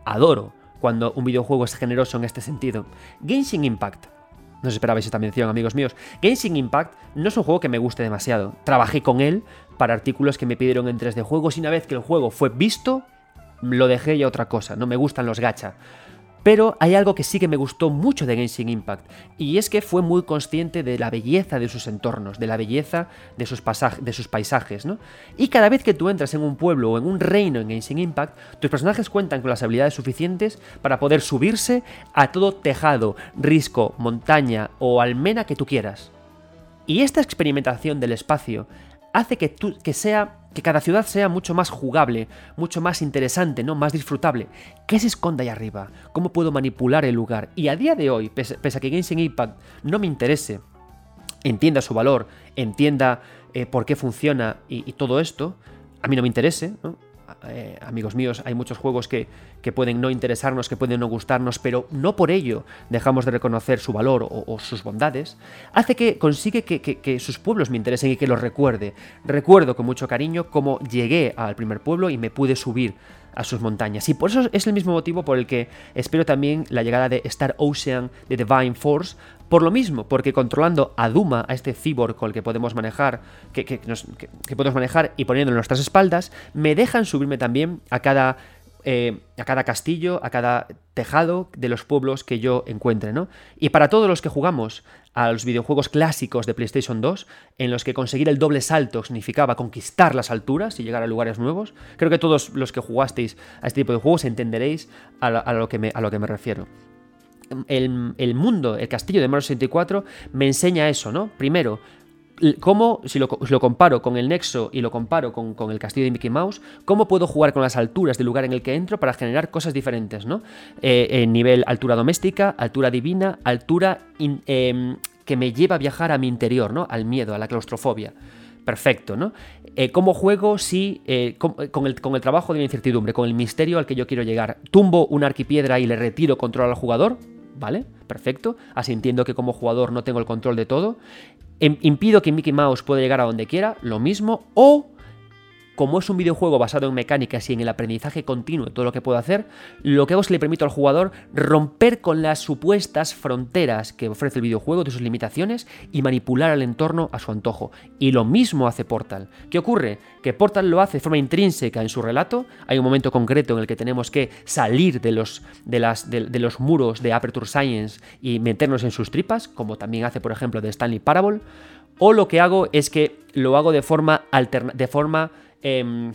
adoro cuando un videojuego es generoso en este sentido. Genshin Impact no os esperabais esta mención, amigos míos. Genshin Impact no es un juego que me guste demasiado. Trabajé con él para artículos que me pidieron en 3D juegos y una vez que el juego fue visto, lo dejé ya otra cosa. No me gustan los gacha. Pero hay algo que sí que me gustó mucho de Genshin Impact, y es que fue muy consciente de la belleza de sus entornos, de la belleza de sus, de sus paisajes, ¿no? Y cada vez que tú entras en un pueblo o en un reino en Genshin Impact, tus personajes cuentan con las habilidades suficientes para poder subirse a todo tejado, risco, montaña o almena que tú quieras. Y esta experimentación del espacio hace que, que, sea, que cada ciudad sea mucho más jugable, mucho más interesante, ¿no? más disfrutable. ¿Qué se esconde ahí arriba? ¿Cómo puedo manipular el lugar? Y a día de hoy, pese, a que Genshin Impact no me interese, entienda su valor, entienda eh, por qué funciona y, y, todo esto, a mí no me interese, ¿no? Eh, amigos míos, hay muchos juegos que, pueden no interesarnos, que pueden no gustarnos, pero no por ello dejamos de reconocer su valor o, sus bondades, hace que consigue que, sus pueblos me interesen y que los recuerde. Recuerdo con mucho cariño cómo llegué al primer pueblo y me pude subir a sus montañas. Y por eso es el mismo motivo por el que espero también la llegada de Star Ocean de Divine Force. Por lo mismo, porque controlando a Duma, a este cyborg con el que podemos manejar, que, podemos manejar y poniéndolo en nuestras espaldas, me dejan subirme también a cada eh, a cada castillo, a cada tejado de los pueblos que yo encuentre, ¿no? Y para todos los que jugamos a los videojuegos clásicos de PlayStation 2, en los que conseguir el doble salto significaba conquistar las alturas y llegar a lugares nuevos, creo que todos los que jugasteis a este tipo de juegos entenderéis que, a lo que me refiero. El, el, mundo, el castillo de Mario 64 me enseña eso, ¿no? Primero, cómo, si lo, comparo con el Nexo y lo comparo con, el castillo de Mickey Mouse, cómo puedo jugar con las alturas del lugar en el que entro para generar cosas diferentes, ¿no? Eh, nivel altura doméstica, altura divina, altura em, que me lleva a viajar a mi interior, ¿no? Al miedo, a la claustrofobia. Perfecto, ¿no? Eh, ¿Cómo juego si eh, con, el, con el trabajo de la incertidumbre, con el misterio al que yo quiero llegar? ¿Tumbo una arquipiedra y le retiro control al jugador? ¿Vale? Perfecto. Así entiendo que como jugador no tengo el control de todo. Em, impido que Mickey Mouse pueda llegar a donde quiera, lo mismo, o como es un videojuego basado en mecánicas y en el aprendizaje continuo de todo lo que puedo hacer, lo que hago es que le permito al jugador romper con las supuestas fronteras que ofrece el videojuego, de sus limitaciones, y manipular al entorno a su antojo. Y lo mismo hace Portal. ¿Qué ocurre? Que Portal lo hace de forma intrínseca en su relato. Hay un momento concreto en el que tenemos que salir de los, muros de Aperture Science y meternos en sus tripas, como también hace, por ejemplo, de Stanley Parable. O lo que hago es que lo hago de forma alterna de forma Em,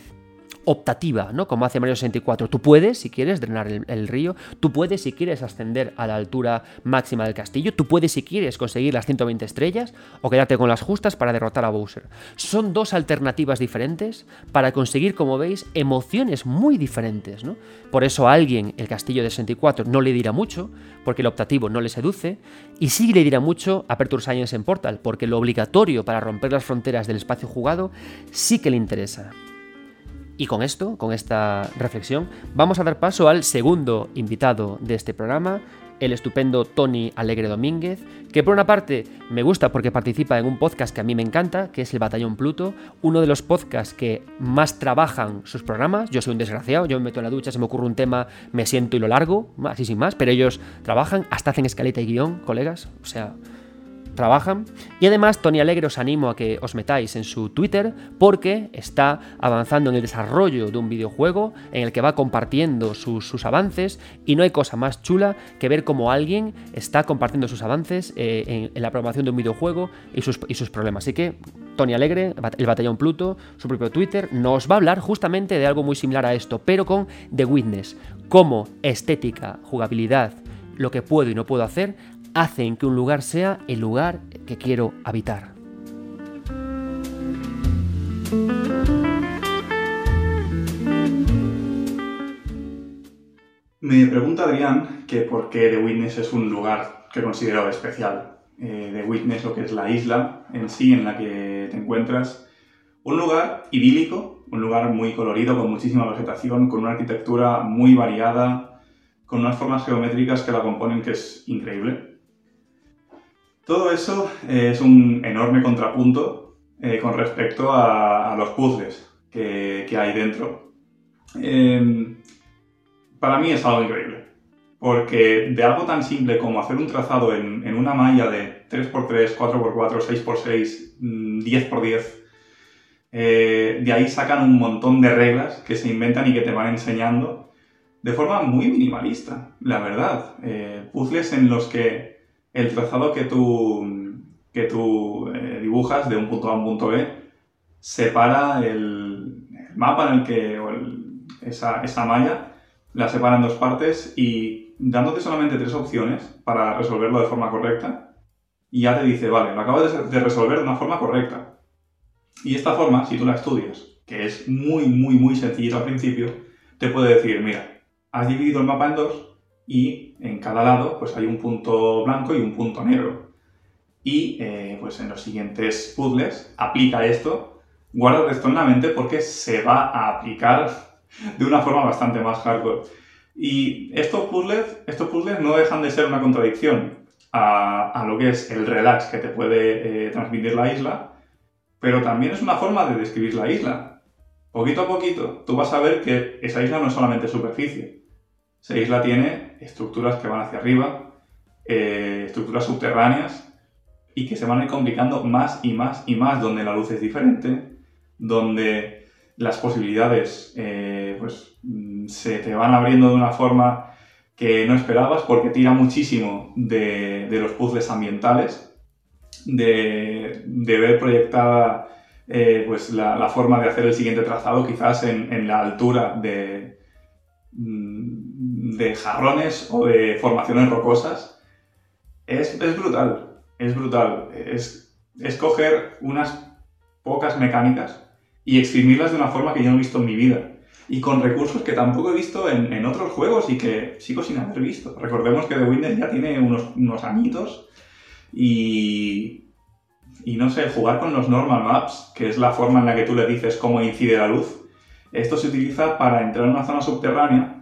optativa, ¿no? Como hace Mario 64. Tú puedes, si quieres, drenar el, río, tú puedes, si quieres, ascender a la altura máxima del castillo, tú puedes, si quieres, conseguir las 120 estrellas o quedarte con las justas para derrotar a Bowser. Son dos alternativas diferentes para conseguir, como veis, emociones muy diferentes, ¿no? Por eso a alguien el castillo de 64 no le dirá mucho, porque el optativo no le seduce, y sí le dirá mucho Aperture Science en Portal, porque lo obligatorio para romper las fronteras del espacio jugado sí que le interesa. Y con esto, con esta reflexión, vamos a dar paso al segundo invitado de este programa, el estupendo Tony Alegre Domínguez, que por una parte me gusta porque participa en un podcast que a mí me encanta, que es el Batallón Pluto, uno de los podcasts que más trabajan sus programas. Yo soy un desgraciado, yo me meto en la ducha, se me ocurre un tema, me siento y lo largo, así sin más, pero ellos trabajan, hasta hacen escaleta y guion, colegas, o sea, trabajan. Y además, Tony Alegre os animo a que os metáis en su Twitter porque está avanzando en el desarrollo de un videojuego en el que va compartiendo sus, avances y no hay cosa más chula que ver cómo alguien está compartiendo sus avances eh, en, la programación de un videojuego y sus, y sus problemas. Así que Tony Alegre, el Batallón Pluto, su propio Twitter, nos va a hablar justamente de algo muy similar a esto, pero con The Witness, cómo estética, jugabilidad, lo que puedo y no puedo hacer hacen que un lugar sea el lugar que quiero habitar. Me pregunta Adrián que por qué The Witness es un lugar que considero especial. Eh, The Witness, lo que es la isla en sí en la que te encuentras. Un lugar idílico, un lugar muy colorido, con muchísima vegetación, con una arquitectura muy variada, con unas formas geométricas que la componen que es increíble. Todo eso eh, es un enorme contrapunto eh, con respecto a, los puzzles que, hay dentro. Em, para mí es algo increíble, porque de algo tan simple como hacer un trazado en, una malla de 3x3, 4x4, 6x6, 10x10, de ahí sacan un montón de reglas que se inventan y que te van enseñando de forma muy minimalista, la verdad. Eh, puzzles en los que el trazado que tú, que tú eh, dibujas de un punto A a un punto B separa el, mapa en el que, esa, malla, la separa en dos partes y dándote solamente tres opciones para resolverlo de forma correcta, ya te dice, vale, lo acabo de resolver de una forma correcta. Y esta forma, si tú la estudias, que es muy, muy, muy sencillo al principio, te puede decir, mira, has dividido el mapa en dos y en cada lado pues hay un punto blanco y un punto negro. Y eh, pues en los siguientes puzzles aplica esto, guarda esto en la mente porque se va a aplicar de una forma bastante más hardcore. Y estos puzzles, estos puzzles no dejan de ser una contradicción a, lo que es el relax que te puede eh, transmitir la isla, pero también es una forma de describir la isla. Poquito a poquito, tú vas a ver que esa isla no es solamente superficie. Esa isla tiene estructuras que van hacia arriba, eh, estructuras subterráneas, y que se van a ir complicando más y más y más, donde la luz es diferente, donde las posibilidades eh, pues, mm, se te van abriendo de una forma que no esperabas porque tira muchísimo de, los puzzles ambientales, de, ver proyectada eh, pues la, forma de hacer el siguiente trazado quizás en, la altura de, mm, de jarrones o de formaciones rocosas. Es, brutal, es brutal. Es, es coger unas pocas mecánicas y exprimirlas de una forma que yo no he visto en mi vida y con recursos que tampoco he visto en, otros juegos y que sigo sin haber visto. Recordemos que The Witness ya tiene unos, unos añitos y, y no sé, jugar con los normal maps, que es la forma en la que tú le dices cómo incide la luz. Esto se utiliza para entrar en una zona subterránea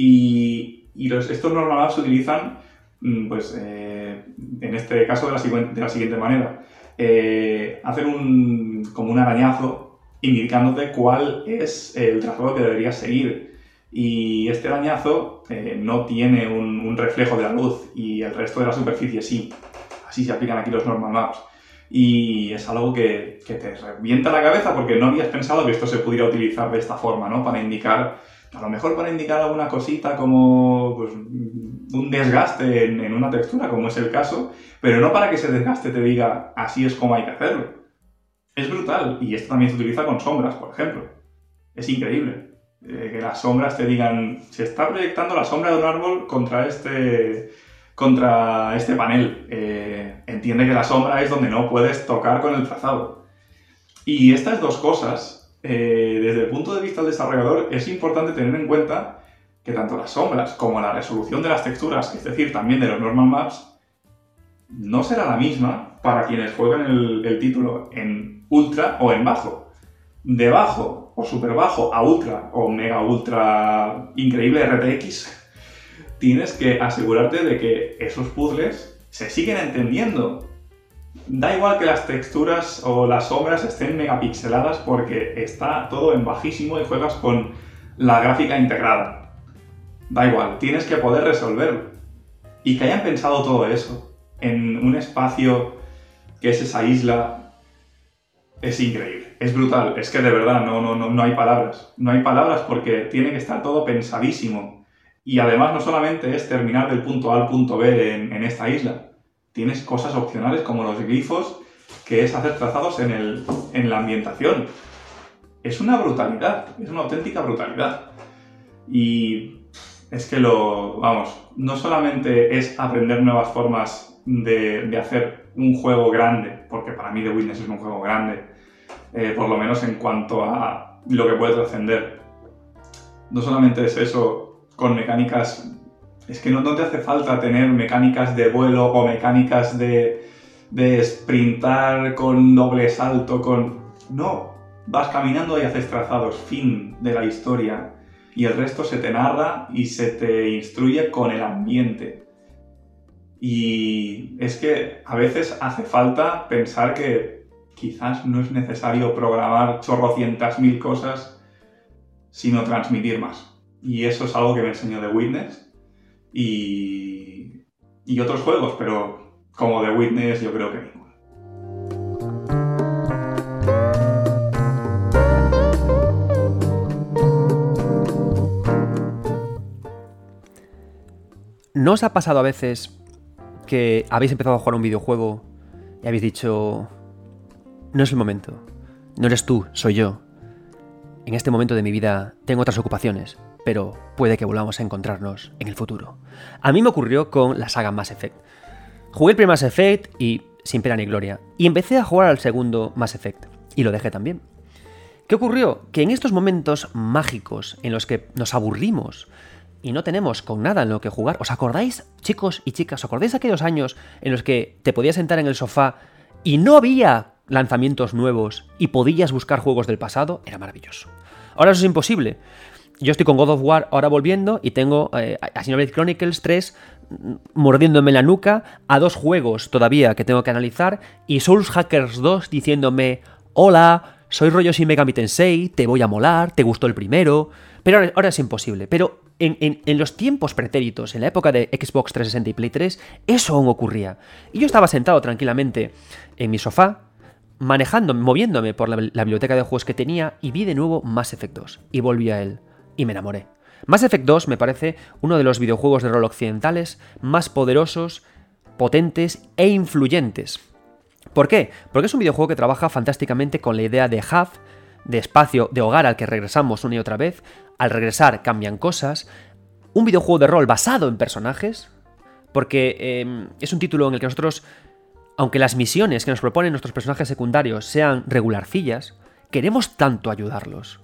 y, y los, estos normal maps se utilizan, mm, pues, eh, en este caso de la, de la siguiente manera. Eh, hacer un, como un arañazo indicándote cuál es el trazado que deberías seguir. Y este dañazo eh, no tiene un, reflejo de la luz y el resto de la superficie sí. Así se aplican aquí los normal maps. Y es algo que, te revienta la cabeza porque no habías pensado que esto se pudiera utilizar de esta forma, ¿no? Para indicar, a lo mejor para indicar alguna cosita como pues, un desgaste en, una textura, como es el caso, pero no para que ese desgaste te diga así es como hay que hacerlo es brutal. Y esto también se utiliza con sombras, por ejemplo. Es increíble. Eh, que las sombras te digan, se está proyectando la sombra de un árbol contra este, contra este panel. Eh, entiende que la sombra es donde no puedes tocar con el trazado. Y estas dos cosas, eh, desde el punto de vista del desarrollador, es importante tener en cuenta que tanto las sombras como la resolución de las texturas, es decir, también de los normal maps, no será la misma para quienes jueguen el título en ultra o en bajo. De bajo o super bajo a ultra o mega ultra increíble RTX, tienes que asegurarte de que esos puzzles se siguen entendiendo. Da igual que las texturas o las sombras estén megapixeladas porque está todo en bajísimo y juegas con la gráfica integrada. Da igual, tienes que poder resolverlo. Y que hayan pensado todo eso en un espacio que es esa isla es increíble, es brutal, es que de verdad no, no, no, no hay palabras, no hay palabras porque tiene que estar todo pensadísimo. Y además no solamente es terminar del punto A al punto B en, esta isla, tienes cosas opcionales como los glifos, que es hacer trazados en, el, en la ambientación. Es una brutalidad, es una auténtica brutalidad. Y es que lo, vamos, no solamente es aprender nuevas formas de, de hacer un juego grande, porque para mí The Witness es un juego grande, eh, por lo menos en cuanto a lo que puede trascender. No solamente es eso, con mecánicas... Es que no, te hace falta tener mecánicas de vuelo o mecánicas de, de sprintar con doble salto, con... No, vas caminando y haces trazados, fin de la historia. Y el resto se te narra y se te instruye con el ambiente. Y es que a veces hace falta pensar que quizás no es necesario programar chorrocientas mil cosas, sino transmitir más. Y eso es algo que me enseñó The Witness y, y otros juegos, pero como The Witness yo creo que ninguno. ¿No os ha pasado a veces que habéis empezado a jugar un videojuego y habéis dicho, no es el momento. No eres tú, soy yo. En este momento de mi vida tengo otras ocupaciones, pero puede que volvamos a encontrarnos en el futuro. A mí me ocurrió con la saga Mass Effect. Jugué el primer Mass Effect y sin pena ni gloria. Y empecé a jugar al segundo Mass Effect. Y lo dejé también. ¿Qué ocurrió? Que en estos momentos mágicos en los que nos aburrimos y no tenemos con nada en lo que jugar, ¿os acordáis, chicos y chicas, os acordáis aquellos años en los que te podías sentar en el sofá y no había lanzamientos nuevos y podías buscar juegos del pasado? Era maravilloso. Ahora eso es imposible. Yo estoy con God of War ahora volviendo y tengo eh, a Xenoblade Chronicles 3 mm, mordiéndome la nuca, a dos juegos todavía que tengo que analizar y Souls Hackers 2 diciéndome, hola, soy rollo Shin Megami Tensei, te voy a molar, te gustó el primero, pero ahora, es imposible. Pero en, en, los tiempos pretéritos, en la época de Xbox 360 y Play 3, eso aún ocurría. Y yo estaba sentado tranquilamente en mi sofá, manejando, moviéndome por la, biblioteca de juegos que tenía y vi de nuevo Mass Effect 2 y volví a él y me enamoré. Mass Effect 2 me parece uno de los videojuegos de rol occidentales más poderosos, potentes e influyentes. ¿Por qué? Porque es un videojuego que trabaja fantásticamente con la idea de hub, de espacio, de hogar al que regresamos una y otra vez. Al regresar cambian cosas. Un videojuego de rol basado en personajes. Porque em, es un título en el que nosotros aunque las misiones que nos proponen nuestros personajes secundarios sean regularcillas, queremos tanto ayudarlos.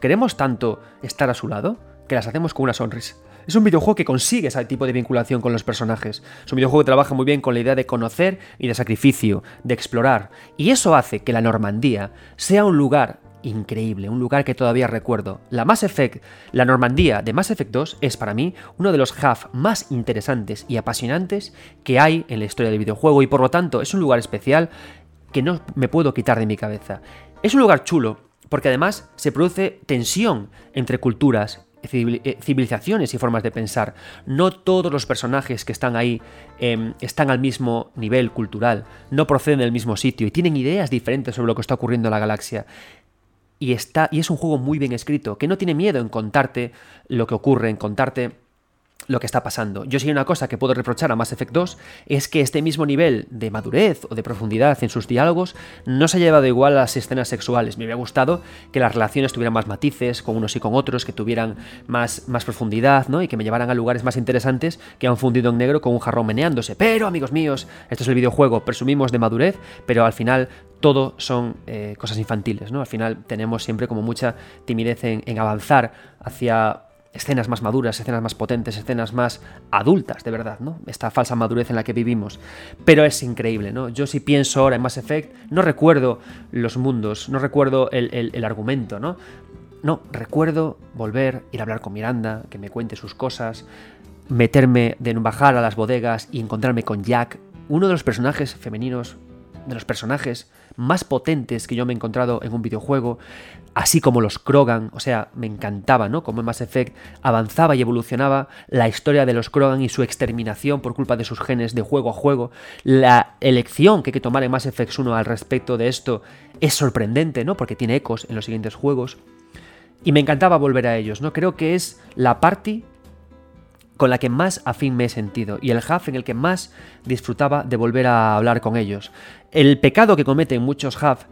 Queremos tanto estar a su lado que las hacemos con una sonrisa. Es un videojuego que consigue ese tipo de vinculación con los personajes. Es un videojuego que trabaja muy bien con la idea de conocer y de sacrificio, de explorar. Y eso hace que la Normandía sea un lugar increíble, un lugar que todavía recuerdo. La Mass Effect, la Normandía de Mass Effect 2 es para mí uno de los HAF más interesantes y apasionantes que hay en la historia del videojuego y por lo tanto es un lugar especial que no me puedo quitar de mi cabeza. Es un lugar chulo porque además se produce tensión entre culturas, eh, civilizaciones y formas de pensar. No todos los personajes que están ahí em, están al mismo nivel cultural, no proceden del mismo sitio y tienen ideas diferentes sobre lo que está ocurriendo en la galaxia y, está, y es un juego muy bien escrito, que no tiene miedo en contarte lo que ocurre, en contarte lo que está pasando. Yo sí una cosa que puedo reprochar a Mass Effect 2 es que este mismo nivel de madurez o de profundidad en sus diálogos no se ha llevado igual a las escenas sexuales. Me hubiera gustado que las relaciones tuvieran más matices con unos y con otros, que tuvieran más, más profundidad, ¿no? Y que me llevaran a lugares más interesantes que han fundido en negro con un jarrón meneándose. Pero, amigos míos, esto es el videojuego, presumimos de madurez, pero al final todo son eh, cosas infantiles, ¿no? Al final tenemos siempre como mucha timidez en, avanzar hacia escenas más maduras, escenas más potentes, escenas más adultas, de verdad, ¿no? Esta falsa madurez en la que vivimos. Pero es increíble, ¿no? Yo si pienso ahora en Mass Effect, no recuerdo los mundos, no recuerdo el, el argumento, ¿no? No, recuerdo volver, ir a hablar con Miranda, que me cuente sus cosas, meterme, de bajar a las bodegas y encontrarme con Jack, uno de los personajes femeninos, de los personajes más potentes que yo me he encontrado en un videojuego, así como los Krogan, o sea, me encantaba, ¿no? Como en Mass Effect avanzaba y evolucionaba la historia de los Krogan y su exterminación por culpa de sus genes de juego a juego. La elección que hay que tomar en Mass Effect 1 al respecto de esto es sorprendente, ¿no? Porque tiene ecos en los siguientes juegos. Y me encantaba volver a ellos, ¿no? Creo que es la party con la que más afín me he sentido y el HAF en el que más disfrutaba de volver a hablar con ellos. El pecado que cometen muchos HAF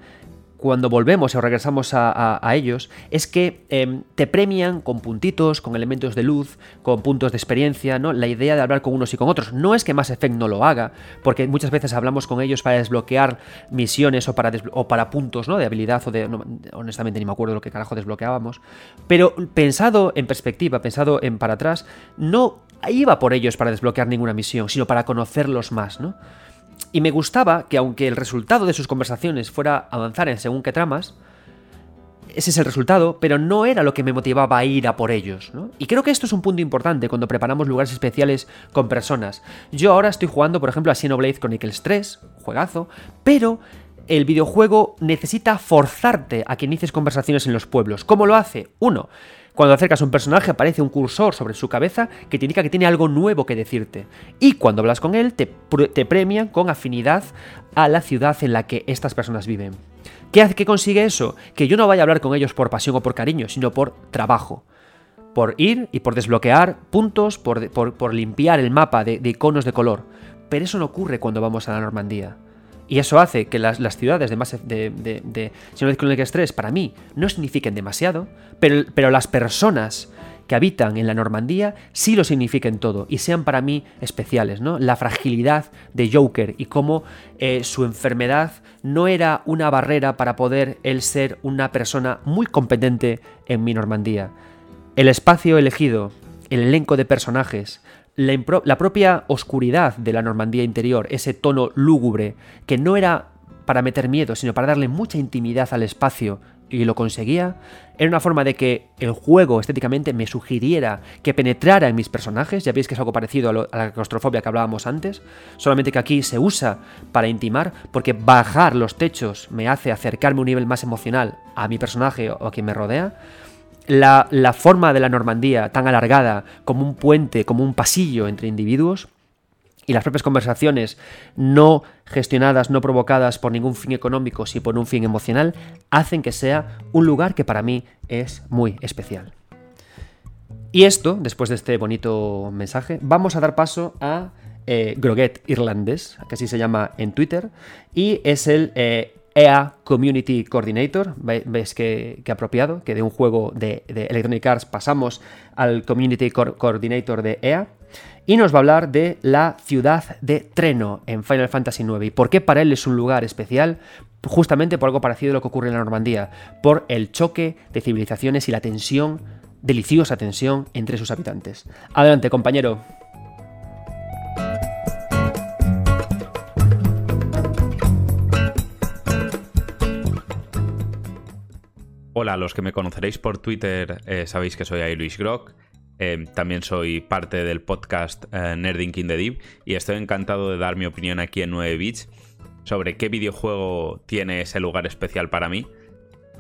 cuando volvemos o regresamos a, ellos es que em, te premian con puntitos, con elementos de luz, con puntos de experiencia, ¿no? La idea de hablar con unos y con otros. No es que Mass Effect no lo haga, porque muchas veces hablamos con ellos para desbloquear misiones o para, puntos, ¿no? De habilidad o de... honestamente ni me acuerdo lo que carajo desbloqueábamos. Pero pensado en perspectiva, pensado en para atrás, no iba por ellos para desbloquear ninguna misión, sino para conocerlos más, ¿no? Y me gustaba que aunque el resultado de sus conversaciones fuera avanzar en según qué tramas, ese es el resultado, pero no era lo que me motivaba a ir a por ellos. ¿no? Y creo que esto es un punto importante cuando preparamos lugares especiales con personas. Yo ahora estoy jugando, por ejemplo, a Xenoblade Chronicles 3, juegazo, pero el videojuego necesita forzarte a que inicies conversaciones en los pueblos. ¿Cómo lo hace? Uno, cuando acercas a un personaje aparece un cursor sobre su cabeza que te indica que tiene algo nuevo que decirte. Y cuando hablas con él te, premian con afinidad a la ciudad en la que estas personas viven. ¿Qué, ¿Qué consigue eso? Que yo no vaya a hablar con ellos por pasión o por cariño, sino por trabajo por ir y por desbloquear puntos, por, limpiar el mapa de, iconos de color. Pero eso no ocurre cuando vamos a la Normandía. Y eso hace que las, ciudades de, más, de, de, de Xenoblade Chronicles 3 para mí no signifiquen demasiado, pero, pero las personas que habitan en la Normandía sí lo signifiquen todo y sean para mí especiales, ¿no? La fragilidad de Joker y cómo eh, su enfermedad no era una barrera para poder él ser una persona muy competente en mi Normandía. El espacio elegido, el elenco de personajes, la, propia oscuridad de la Normandía interior, ese tono lúgubre, que no era para meter miedo, sino para darle mucha intimidad al espacio y lo conseguía, era una forma de que el juego estéticamente me sugiriera que penetrara en mis personajes, ya veis que es algo parecido a, la claustrofobia que hablábamos antes, solamente que aquí se usa para intimar, porque bajar los techos me hace acercarme a un nivel más emocional a mi personaje o a quien me rodea. La, forma de la Normandía tan alargada como un puente, como un pasillo entre individuos, y las propias conversaciones no gestionadas, no provocadas por ningún fin económico, sino por un fin emocional, hacen que sea un lugar que para mí es muy especial. Y esto, después de este bonito mensaje, vamos a dar paso a eh, Groguet Irlandés, que así se llama en Twitter, y es el eh, e Community Coordinator. ¿Ves qué, apropiado? Que de un juego de, Electronic Arts pasamos al Community Coordinator de EA y nos va a hablar de la ciudad de Treno en Final Fantasy IX y por qué para él es un lugar especial, justamente por algo parecido a lo que ocurre en la Normandía, por el choque de civilizaciones y la tensión, deliciosa tensión entre sus habitantes. Adelante, compañero. Hola, los que me conoceréis por Twitter eh, sabéis que soy Luis Grock Em, también soy parte del podcast eh, Nerding in the Deep y estoy encantado de dar mi opinión aquí en 9 bits sobre qué videojuego tiene ese lugar especial para mí.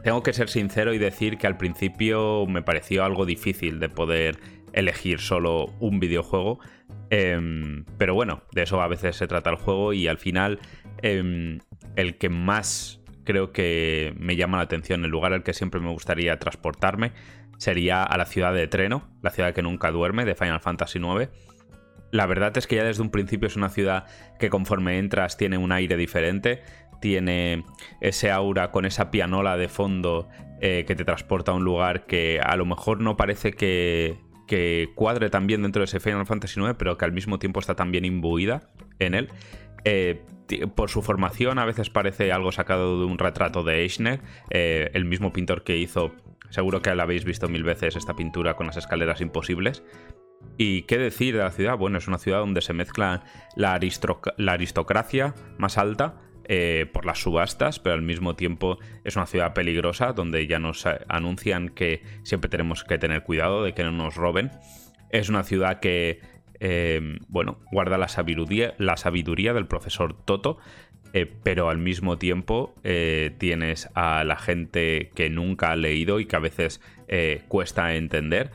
Tengo que ser sincero y decir que al principio me pareció algo difícil de poder elegir solo un videojuego. Em, pero bueno, de eso a veces se trata el juego y al final em, el que más creo que me llama la atención, el lugar al que siempre me gustaría transportarme, sería a la ciudad de Treno, la ciudad que nunca duerme de Final Fantasy IX. La verdad es que ya desde un principio es una ciudad que conforme entras tiene un aire diferente, tiene ese aura con esa pianola de fondo eh, que te transporta a un lugar que a lo mejor no parece que, que cuadre tan bien dentro de ese Final Fantasy IX, pero que al mismo tiempo está también imbuida en él. Eh, por su formación a veces parece algo sacado de un retrato de Eichner, eh, el mismo pintor que hizo Seguro que la habéis visto mil veces esta pintura con las escaleras imposibles. ¿Y qué decir de la ciudad? Bueno, es una ciudad donde se mezcla la, aristocracia más alta eh, por las subastas, pero al mismo tiempo es una ciudad peligrosa donde ya nos anuncian que siempre tenemos que tener cuidado de que no nos roben. Es una ciudad que, eh, bueno, guarda la sabiduría, la sabiduría del profesor Toto, eh, pero al mismo tiempo eh, tienes a la gente que nunca ha leído y que a veces eh, cuesta entender.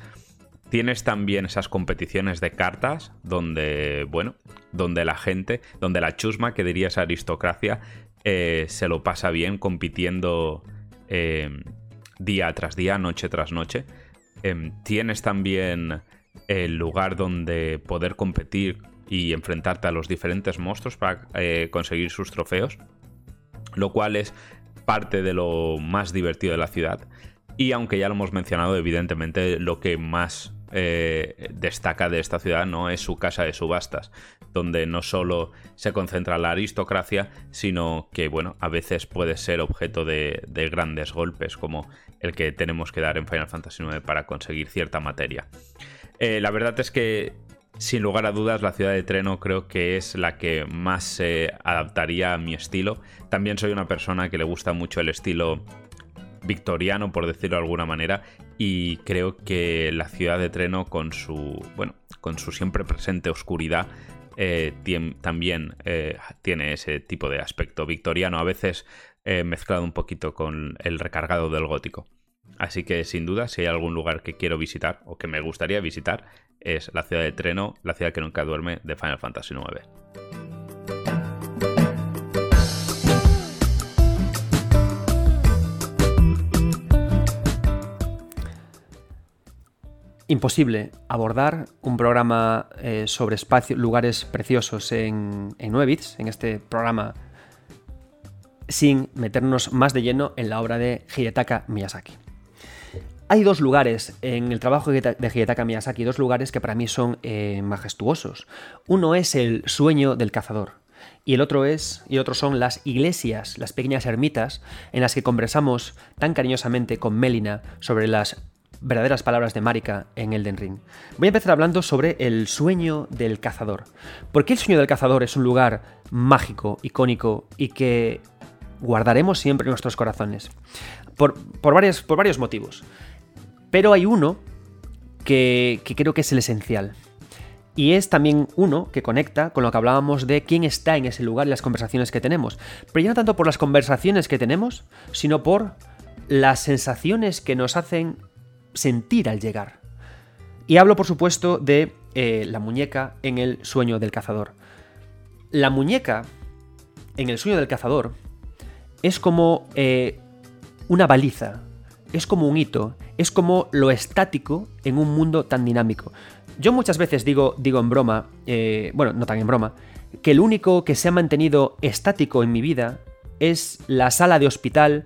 Tienes también esas competiciones de cartas donde, bueno, donde la gente, donde la chusma, que diría esa aristocracia, se lo pasa bien compitiendo día tras día, noche tras noche. Em, tienes también el lugar donde poder competir y enfrentarte a los diferentes monstruos para eh, conseguir sus trofeos, lo cual es parte de lo más divertido de la ciudad. Y aunque ya lo hemos mencionado, evidentemente lo que más eh, destaca de esta ciudad no es su casa de subastas, donde no solo se concentra la aristocracia, sino que bueno, a veces puede ser objeto de, grandes golpes, como el que tenemos que dar en Final Fantasy IX para conseguir cierta materia. Eh, la verdad es que sin lugar a dudas, la ciudad de Treno creo que es la que más se adaptaría a mi estilo. También soy una persona que le gusta mucho el estilo victoriano, por decirlo de alguna manera, y creo que la ciudad de Treno, con su, bueno, con su siempre presente oscuridad, eh, también eh, tiene ese tipo de aspecto victoriano, a veces mezclado un poquito con el recargado del gótico. Así que sin duda, si hay algún lugar que quiero visitar o que me gustaría visitar, es la ciudad de Treno, la ciudad que nunca duerme de Final Fantasy IX. Imposible abordar un programa eh, sobre espacios, lugares preciosos en, en 9 bits, en este programa, sin meternos más de lleno en la obra de Hidetaka Miyazaki. Hay dos lugares en el trabajo de Hidetaka Miyazaki, dos lugares que para mí son eh, majestuosos. Uno es el sueño del cazador. Y el otro es, y son las iglesias, las pequeñas ermitas, en las que conversamos tan cariñosamente con Melina sobre las verdaderas palabras de Marika en Elden Ring. Voy a empezar hablando sobre el sueño del cazador. ¿Por qué el sueño del cazador es un lugar mágico, icónico y que guardaremos siempre en nuestros corazones? Por, por varios motivos. Pero hay uno que, creo que es el esencial. Y es también uno que conecta con lo que hablábamos de quién está en ese lugar y las conversaciones que tenemos. Pero ya no tanto por las conversaciones que tenemos, sino por las sensaciones que nos hacen sentir al llegar. Y hablo, por supuesto, de eh, la muñeca en el sueño del cazador. La muñeca en el sueño del cazador es como eh, una baliza, es como un hito, es como lo estático en un mundo tan dinámico. Yo muchas veces digo, digo en broma, eh, bueno, no tan en broma, que el único que se ha mantenido estático en mi vida es la sala de hospital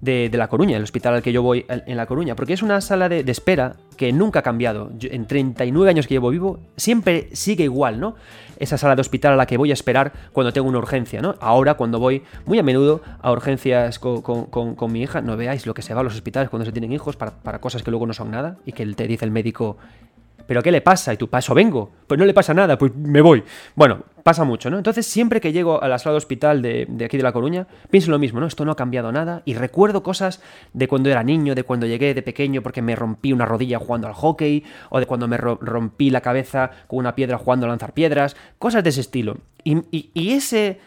de, La Coruña, el hospital al que yo voy en La Coruña, porque es una sala de, espera que nunca ha cambiado. en 39 años que llevo vivo, siempre sigue igual, ¿no? Esa sala de hospital a la que voy a esperar cuando tengo una urgencia, ¿no? Ahora, cuando voy muy a menudo a urgencias con, mi hija, no veáis lo que se va a los hospitales cuando se tienen hijos para, para cosas que luego no son nada y que te dice el médico, ¿pero qué le pasa? Y tú, paso vengo. Pues no le pasa nada, pues me voy. Bueno, pasa mucho, ¿no? Entonces, siempre que llego a la sala de hospital de, aquí de La Coruña, pienso lo mismo, ¿no? Esto no ha cambiado nada. Y recuerdo cosas de cuando era niño, de cuando llegué de pequeño porque me rompí una rodilla jugando al hockey, o de cuando me rompí la cabeza con una piedra jugando a lanzar piedras, cosas de ese estilo. Y, ese...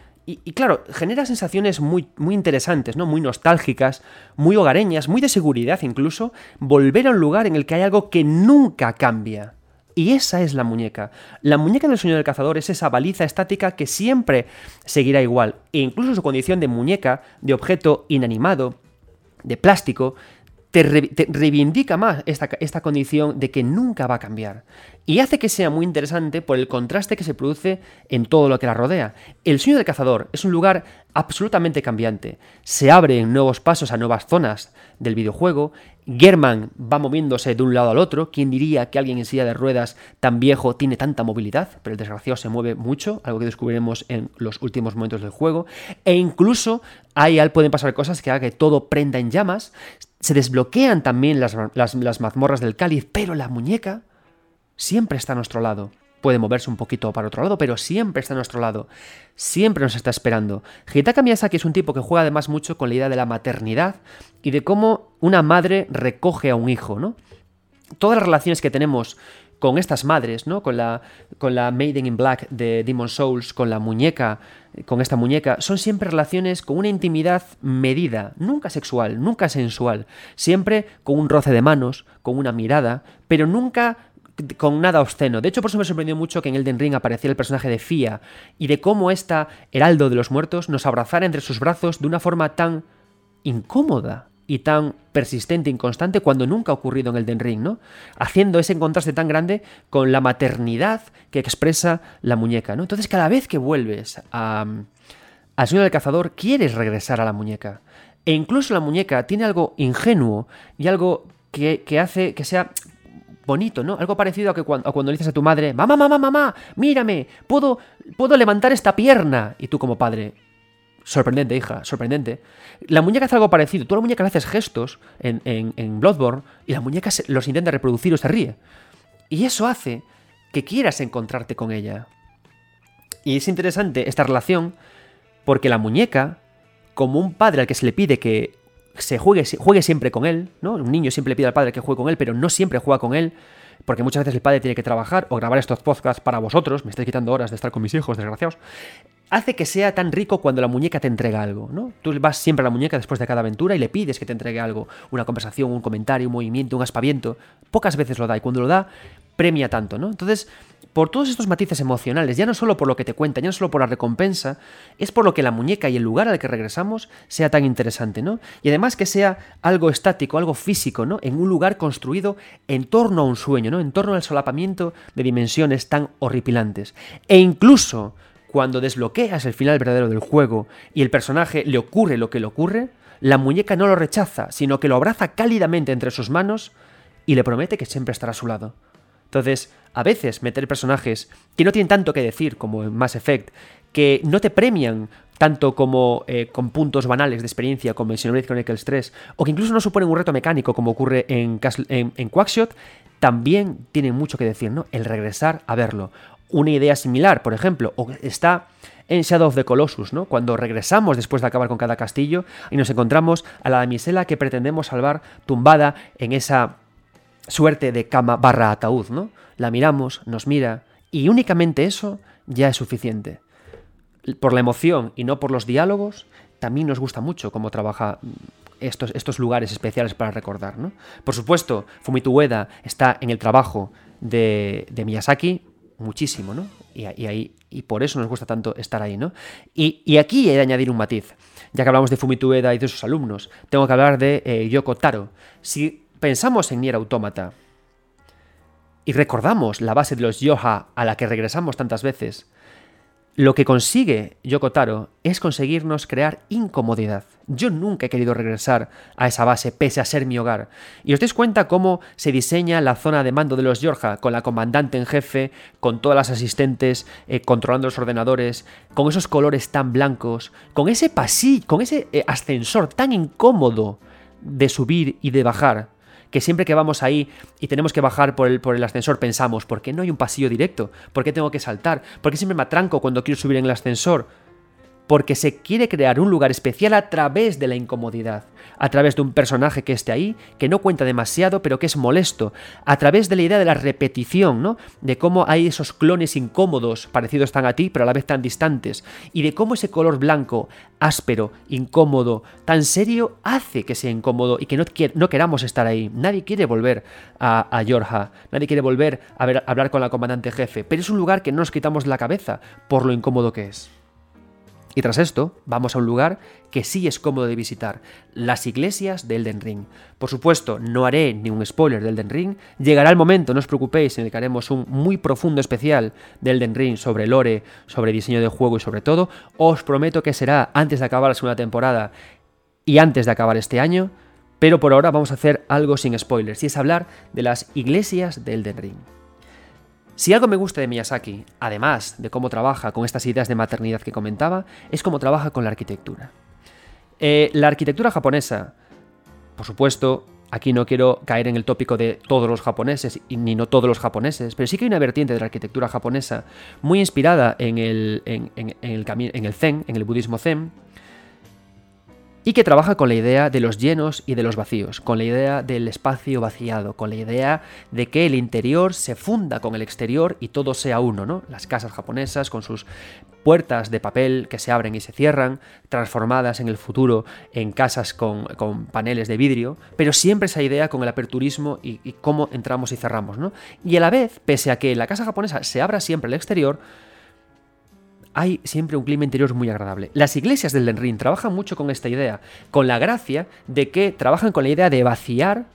Y, claro, genera sensaciones muy, muy interesantes, ¿no? Muy nostálgicas, muy hogareñas, muy de seguridad incluso, volver a un lugar en el que hay algo que nunca cambia. Y esa es la muñeca. La muñeca del sueño del cazador es esa baliza estática que siempre seguirá igual. E incluso su condición de muñeca, de objeto inanimado, de plástico, te, reivindica más esta, esta, condición de que nunca va a cambiar. Y hace que sea muy interesante por el contraste que se produce en todo lo que la rodea. El sueño del cazador es un lugar absolutamente cambiante. Se abren nuevos pasos a nuevas zonas del videojuego. German va moviéndose de un lado al otro. ¿Quién diría que alguien en silla de ruedas tan viejo tiene tanta movilidad? Pero el desgraciado se mueve mucho, algo que descubriremos en los últimos momentos del juego. E incluso ahí pueden pasar cosas que hagan que todo prenda en llamas. Se desbloquean también las, las mazmorras del cáliz, pero la muñeca siempre está a nuestro lado. Puede moverse un poquito para otro lado, pero siempre está a nuestro lado. Siempre nos está esperando. Hitaka Miyazaki es un tipo que juega además mucho con la idea de la maternidad y de cómo una madre recoge a un hijo, ¿no? Todas las relaciones que tenemos con estas madres, ¿no? Con la, con la Maiden in Black de Demon Souls, con la muñeca, con esta muñeca, son siempre relaciones con una intimidad medida, nunca sexual, nunca sensual, siempre con un roce de manos, con una mirada, pero nunca con nada obsceno. De hecho, por eso me sorprendió mucho que en Elden Ring apareciera el personaje de Fia y de cómo esta heraldo de los muertos nos abrazara entre sus brazos de una forma tan incómoda y tan persistente inconstante cuando nunca ha ocurrido en Elden Ring, ¿no? Haciendo ese contraste tan grande con la maternidad que expresa la muñeca, ¿no? Entonces, cada vez que vuelves a, al sueño del cazador, quieres regresar a la muñeca. E incluso la muñeca tiene algo ingenuo y algo que, que hace que sea bonito, ¿no? Algo parecido a, que cuando, cuando le dices a tu madre, mamá, mamá, mamá, mírame, puedo, puedo levantar esta pierna. Y tú como padre, sorprendente, hija, sorprendente. La muñeca hace algo parecido. Tú a la muñeca le haces gestos en, en, Bloodborne y la muñeca los intenta reproducir o se ríe. Y eso hace que quieras encontrarte con ella. Y es interesante esta relación porque la muñeca, como un padre al que se le pide que se juegue, juegue siempre con él, ¿no? Un niño siempre le pide al padre que juegue con él, pero no siempre juega con él, porque muchas veces el padre tiene que trabajar o grabar estos podcasts para vosotros, me estáis quitando horas de estar con mis hijos, desgraciados, hace que sea tan rico cuando la muñeca te entrega algo, ¿no? Tú vas siempre a la muñeca después de cada aventura y le pides que te entregue algo, una conversación, un comentario, un movimiento, un aspaviento. Pocas veces lo da y cuando lo da, premia tanto, ¿no? Entonces, por todos estos matices emocionales, ya no solo por lo que te cuenta, ya no solo por la recompensa, es por lo que la muñeca y el lugar al que regresamos sea tan interesante, ¿no? Y además que sea algo estático, algo físico, ¿no? En un lugar construido en torno a un sueño, ¿no? En torno al solapamiento de dimensiones tan horripilantes. E incluso cuando desbloqueas el final verdadero del juego y el personaje le ocurre lo que le ocurre, la muñeca no lo rechaza, sino que lo abraza cálidamente entre sus manos y le promete que siempre estará a su lado. Entonces, a veces meter personajes que no tienen tanto que decir como en Mass Effect, que no te premian tanto como eh, con puntos banales de experiencia como en Xenoblade Chronicles 3, o que incluso no suponen un reto mecánico como ocurre en, en, en Quackshot, también tienen mucho que decir, ¿no? El regresar a verlo. Una idea similar, por ejemplo, está en Shadow of the Colossus, ¿no? Cuando regresamos después de acabar con cada castillo y nos encontramos a la damisela que pretendemos salvar tumbada en esa suerte de cama barra ataúd, ¿no? La miramos, nos mira, y únicamente eso ya es suficiente. Por la emoción y no por los diálogos, también nos gusta mucho cómo trabaja mm, estos, estos lugares especiales para recordar, ¿no? Por supuesto, Fumito Ueda está en el trabajo de, Miyazaki muchísimo, ¿no? Y, ahí, y por eso nos gusta tanto estar ahí, ¿no? Y, aquí he de añadir un matiz. Ya que hablamos de Fumito Ueda y de sus alumnos, tengo que hablar de eh, Yoko Taro. Si pensamos en Nier Automata y recordamos la base de los Yoha a la que regresamos tantas veces, lo que consigue Yoko Taro es conseguirnos crear incomodidad. Yo nunca he querido regresar a esa base pese a ser mi hogar. Y os dais cuenta cómo se diseña la zona de mando de los Yorja, con la comandante en jefe, con todas las asistentes eh, controlando los ordenadores, con esos colores tan blancos, con ese pasillo, con ese eh, ascensor tan incómodo de subir y de bajar que siempre que vamos ahí y tenemos que bajar por el, por el ascensor pensamos, ¿por qué no hay un pasillo directo? ¿Por qué tengo que saltar? ¿Por qué siempre me atranco cuando quiero subir en el ascensor? Porque se quiere crear un lugar especial a través de la incomodidad, a través de un personaje que esté ahí, que no cuenta demasiado, pero que es molesto, a través de la idea de la repetición, ¿no? De cómo hay esos clones incómodos, parecidos tan a ti, pero a la vez tan distantes, y de cómo ese color blanco, áspero, incómodo, tan serio, hace que sea incómodo y que no, queramos estar ahí. Nadie quiere volver a, a Yorja, nadie quiere volver a, a hablar con la comandante jefe, pero es un lugar que no nos quitamos la cabeza por lo incómodo que es. Y tras esto, vamos a un lugar que sí es cómodo de visitar, las iglesias de Elden Ring. Por supuesto, no haré ni un spoiler de Elden Ring, llegará el momento, no os preocupéis, en el que haremos un muy profundo especial de Elden Ring sobre lore, sobre diseño de juego y sobre todo. Os prometo que será antes de acabar la segunda temporada y antes de acabar este año, pero por ahora vamos a hacer algo sin spoilers, y es hablar de las iglesias de Elden Ring. Si algo me gusta de Miyazaki, además de cómo trabaja con estas ideas de maternidad que comentaba, es cómo trabaja con la arquitectura. Eh, la arquitectura japonesa, por supuesto, aquí no quiero caer en el tópico de todos los japoneses, y ni no todos los japoneses, pero sí que hay una vertiente de la arquitectura japonesa muy inspirada en el, en, el, en el zen, en el budismo zen, y que trabaja con la idea de los llenos y de los vacíos, con la idea del espacio vaciado, con la idea de que el interior se funda con el exterior y todo sea uno, ¿no? Las casas japonesas con sus puertas de papel que se abren y se cierran, transformadas en el futuro en casas con, paneles de vidrio, pero siempre esa idea con el aperturismo y, y cómo entramos y cerramos, ¿no? Y a la vez, pese a que la casa japonesa se abra siempre al exterior, hay siempre un clima interior muy agradable. Las iglesias del Ring trabajan mucho con esta idea, con la gracia de que trabajan con la idea de vaciar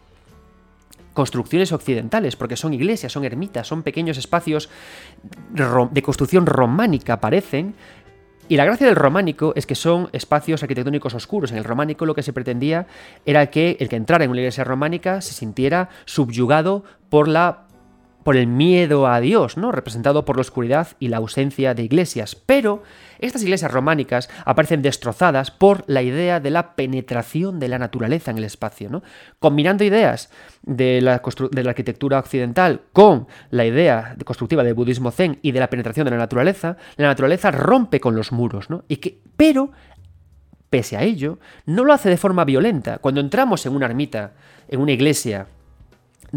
construcciones occidentales, porque son iglesias, son ermitas, son pequeños espacios de construcción románica, parecen, y la gracia del románico es que son espacios arquitectónicos oscuros. En el románico lo que se pretendía era que el que entrara en una iglesia románica se sintiera subyugado por la por el miedo a Dios, ¿no? representado por la oscuridad y la ausencia de iglesias. Pero estas iglesias románicas aparecen destrozadas por la idea de la penetración de la naturaleza en el espacio. ¿no? Combinando ideas de la, de la arquitectura occidental con la idea constructiva del budismo zen y de la penetración de la naturaleza, la naturaleza rompe con los muros. ¿no? Y que, pero pese a ello, no lo hace de forma violenta. Cuando entramos en una ermita, en una iglesia,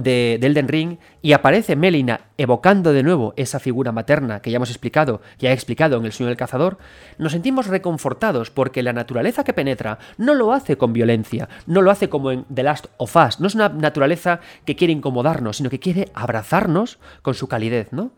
de, Elden Ring y aparece Melina evocando de nuevo esa figura materna que ya hemos explicado, ya he explicado en El sueño del cazador, nos sentimos reconfortados porque la naturaleza que penetra no lo hace con violencia, no lo hace como en The Last of Us, no es una naturaleza que quiere incomodarnos, sino que quiere abrazarnos con su calidez, ¿no?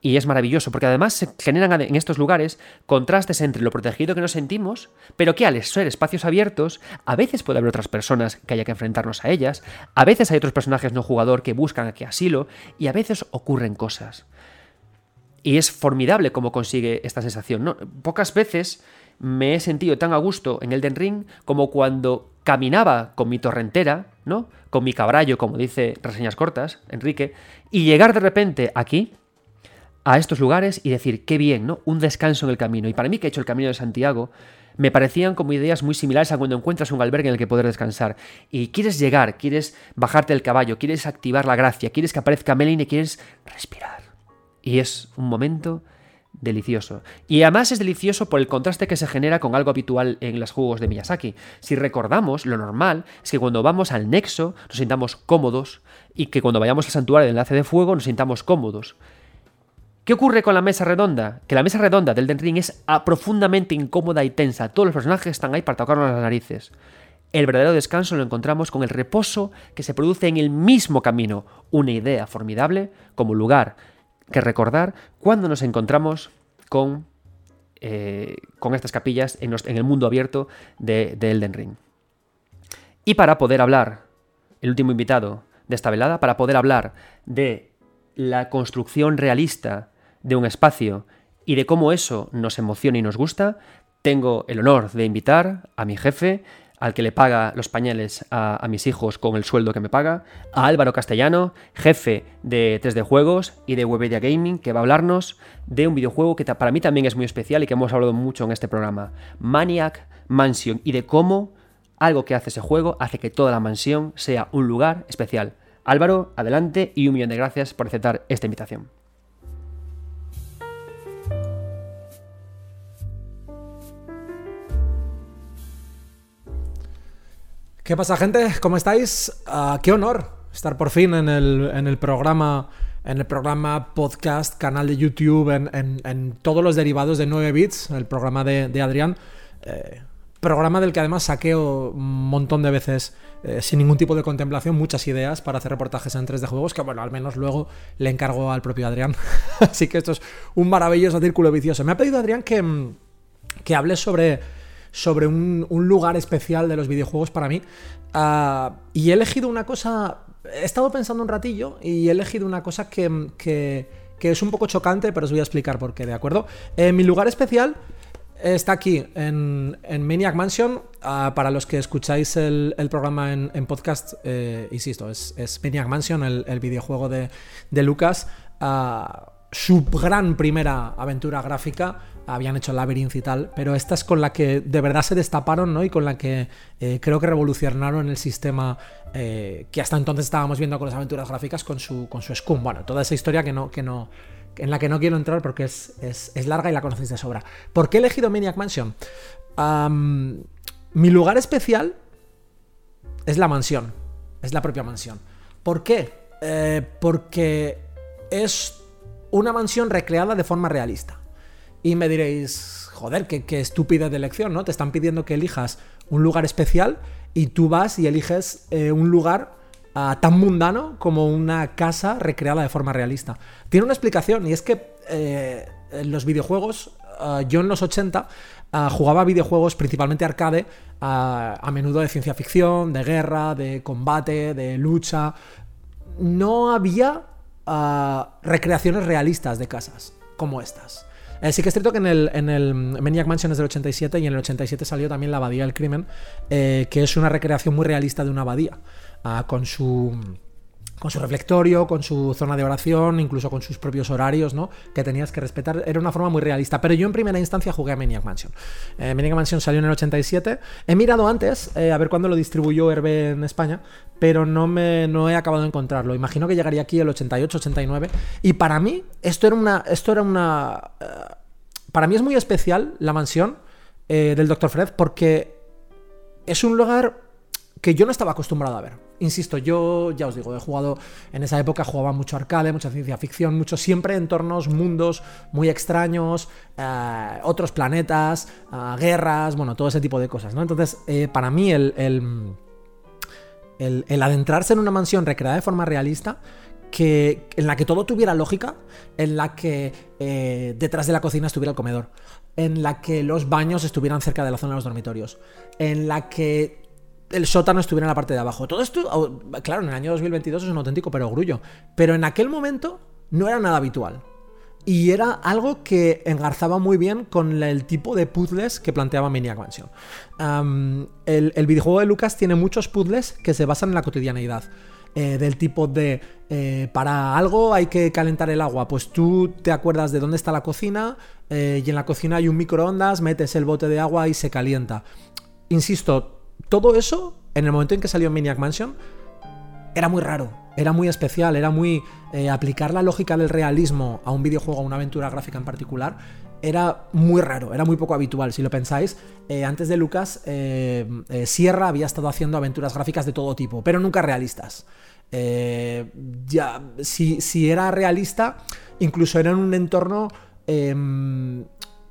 Y es maravilloso, porque además se generan en estos lugares contrastes entre lo protegido que nos sentimos, pero que al ser espacios abiertos, a veces puede haber otras personas que haya que enfrentarnos a ellas, a veces hay otros personajes no jugador que buscan aquí asilo, y a veces ocurren cosas. Y es formidable cómo consigue esta sensación. Pocas veces me he sentido tan a gusto en Elden Ring como cuando caminaba con mi torrentera, ¿no? Con mi cabrallo, como dice reseñas cortas, Enrique, y llegar de repente aquí, a estos lugares, y decir, qué bien, ¿no? Un descanso en el camino. Y para mí que he hecho el camino de Santiago, me parecían como ideas muy similares a cuando encuentras un albergue en el que poder descansar. Y quieres llegar, quieres bajarte del caballo, quieres activar la gracia, quieres que aparezca Melin y quieres respirar. Y es un momento delicioso. Y además es delicioso por el contraste que se genera con algo habitual en los juegos de Miyazaki. Si recordamos, lo normal es que cuando vamos al nexo nos sintamos cómodos y que cuando vayamos al santuario del enlace de fuego nos sintamos cómodos. ¿Qué ocurre con la mesa redonda? Que la mesa redonda del Den Ring es profundamente incómoda y tensa. Todos los personajes están ahí para tocarnos las narices. El verdadero descanso lo encontramos con el reposo que se produce en el mismo camino. Una idea formidable como lugar que recordar cuando nos encontramos con, eh, con estas capillas en, el mundo abierto de, de Elden Ring. Y para poder hablar, el último invitado de esta velada, para poder hablar de la construcción realista de un espacio y de cómo eso nos emociona y nos gusta, tengo el honor de invitar a mi jefe, al que le paga los pañales a, mis hijos con el sueldo que me paga, a Álvaro Castellano, jefe de 3D Juegos y de Webedia Gaming, que va a hablarnos de un videojuego que para mí también es muy especial y que hemos hablado mucho en este programa, Maniac Mansion, y de cómo algo que hace ese juego hace que toda la mansión sea un lugar especial. Álvaro, adelante y un millón de gracias por aceptar esta invitación. ¿Qué pasa, gente? ¿Cómo estáis? Ah, qué honor estar por fin en el, programa, en el programa podcast, canal de YouTube, en, todos los derivados de 9 bits, el programa de, Adrián. Eh, programa del que además saqueo un montón de veces eh, sin ningún tipo de contemplación, muchas ideas para hacer reportajes en 3 de juegos, que bueno, al menos luego le encargo al propio Adrián. Así que esto es un maravilloso círculo vicioso. Me ha pedido Adrián que, que hable sobre sobre un, lugar especial de los videojuegos para mí. Ah, y he elegido una cosa, he estado pensando un ratillo y he elegido una cosa que, es un poco chocante, pero os voy a explicar por qué, ¿de acuerdo? Eh, mi lugar especial está aquí, en, Maniac Mansion. Ah, para los que escucháis el, programa en, podcast, eh, insisto, es, Maniac Mansion, el, videojuego de, Lucas. Ah, su gran primera aventura gráfica habían hecho Labyrinth y tal, pero esta es con la que de verdad se destaparon, ¿no? Y con la que eh, creo que revolucionaron el sistema eh, que hasta entonces estábamos viendo con las aventuras gráficas con su, con su. Bueno, toda esa historia que no, que no, en la que no quiero entrar porque es, es, larga y la conocéis de sobra. ¿Por qué he elegido Maniac Mansion? mi lugar especial es la mansión, es la propia mansión. ¿Por qué? Eh, porque es una mansión recreada de forma realista. Y me diréis, joder, qué, estúpida de elección, ¿no? Te están pidiendo que elijas un lugar especial y tú vas y eliges eh, un lugar ah, tan mundano como una casa recreada de forma realista. Tiene una explicación y es que eh, en los videojuegos, ah, yo en los 80 ah, jugaba videojuegos principalmente arcade, a menudo de ciencia ficción, de guerra, de combate, de lucha. No había recreaciones realistas de casas como estas. Eh, sí que es cierto que en el, Maniac Mansion es del 87 y en el 87 salió también La Abadía del Crimen, eh, que es una recreación muy realista de una abadía, ah, con su con su reflectorio, con su zona de oración, incluso con sus propios horarios, ¿no? Que tenías que respetar. Era una forma muy realista. Pero yo en primera instancia jugué a Maniac Mansion. Eh, Maniac Mansion salió en el 87. He mirado antes, a ver cuándo lo distribuyó Herbe en España, pero no, me, no he acabado de encontrarlo. Imagino que llegaría aquí el 88, 89. Y para mí, esto era una. Esto era una. Eh, para mí es muy especial la mansión eh, del Dr. Fred porque es un lugar que yo no estaba acostumbrado a ver. Insisto, yo ya os digo, he jugado en esa época, jugaba mucho arcade, mucha ciencia ficción, mucho siempre entornos, mundos muy extraños, eh, otros planetas, guerras, bueno, todo ese tipo de cosas, ¿no? Entonces, para mí el el, adentrarse en una mansión recreada de forma realista, que, en la que todo tuviera lógica, en la que eh, detrás de la cocina estuviera el comedor, en la que los baños estuvieran cerca de la zona de los dormitorios, en la que el sótano estuviera en la parte de abajo. Todo esto, claro, en el año 2022 es un auténtico perogrullo, pero en aquel momento no era nada habitual. y era algo que engarzaba muy bien con el tipo de puzzles que planteaba Maniac Mansion. el, videojuego de Lucas tiene muchos puzzles que se basan en la cotidianeidad. Eh, del tipo de eh, para algo hay que calentar el agua, pues tú te acuerdas de dónde está la cocina eh, y en la cocina hay un microondas, metes el bote de agua y se calienta. Insisto, todo eso en el momento en que salió Maniac Mansion era muy raro, era muy especial, era muy... Eh, aplicar la lógica del realismo a un videojuego, a una aventura gráfica en particular, era muy raro, era muy poco habitual. Si lo pensáis, eh, antes de Lucas, eh, Sierra había estado haciendo aventuras gráficas de todo tipo, pero nunca realistas. ya, si, si, era realista, incluso era en un entorno em,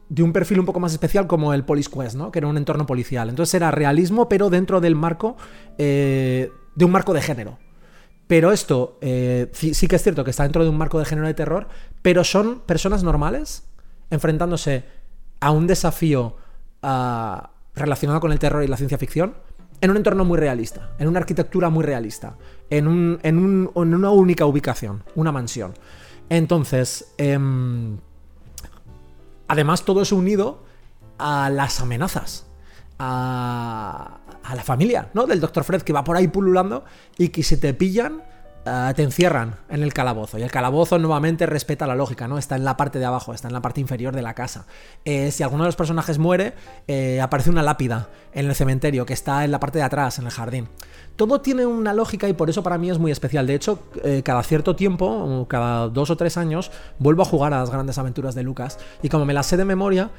de un perfil un poco más especial como el Police Quest, ¿no? que era un entorno policial. Entonces era realismo, pero dentro del marco de un marco de género. Pero esto eh, sí, que es cierto que está dentro de un marco de género de terror, pero son personas normales enfrentándose a un desafío ah, relacionado con el terror y la ciencia ficción en un entorno muy realista, en una arquitectura muy realista, en, un, en, una única ubicación, una mansión. Entonces, em, además todo es unido a las amenazas a, la familia, ¿no? Del Dr. Fred que va por ahí pululando y que si te pillan, eh, te encierran en el calabozo. Y el calabozo nuevamente respeta la lógica, ¿no? Está en la parte de abajo, está en la parte inferior de la casa. Eh, si alguno de los personajes muere, eh, aparece una lápida en el cementerio que está en la parte de atrás, en el jardín. Todo tiene una lógica y por eso para mí es muy especial. De hecho, cada cierto tiempo, cada dos o tres años, vuelvo a jugar a las grandes aventuras de Lucas. Y como me las sé de memoria,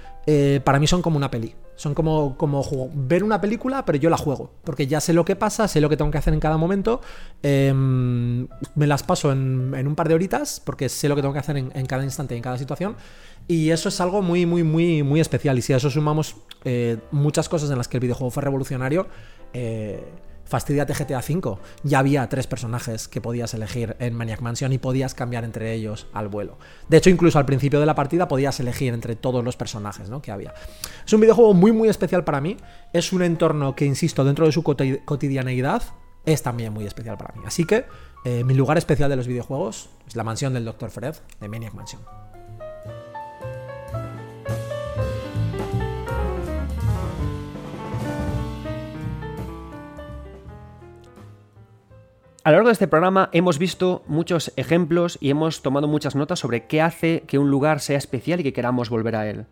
para mí son como una peli. Son como, ver una película, pero yo la juego. Porque ya sé lo que pasa, sé lo que tengo que hacer en cada momento. Em, me las paso en, un par de horitas, porque sé lo que tengo que hacer en, cada instante en cada situación. Y eso es algo muy, muy, muy, muy especial. Y si a eso sumamos eh, muchas cosas en las que el videojuego fue revolucionario, eh, Fastidiate GTA V. Ya había tres personajes que podías elegir en Maniac Mansion y podías cambiar entre ellos al vuelo. De hecho, incluso al principio de la partida podías elegir entre todos los personajes ¿no? que había. Es un videojuego muy, muy especial para mí. Es un entorno que, insisto, dentro de su cotidianeidad, es también muy especial para mí. Así que eh, mi lugar especial de los videojuegos es la mansión del Dr. Fred de Maniac Mansion. A lo largo de este programa hemos visto muchos ejemplos y hemos tomado muchas notas sobre qué hace que un lugar sea especial y que queramos volver a él.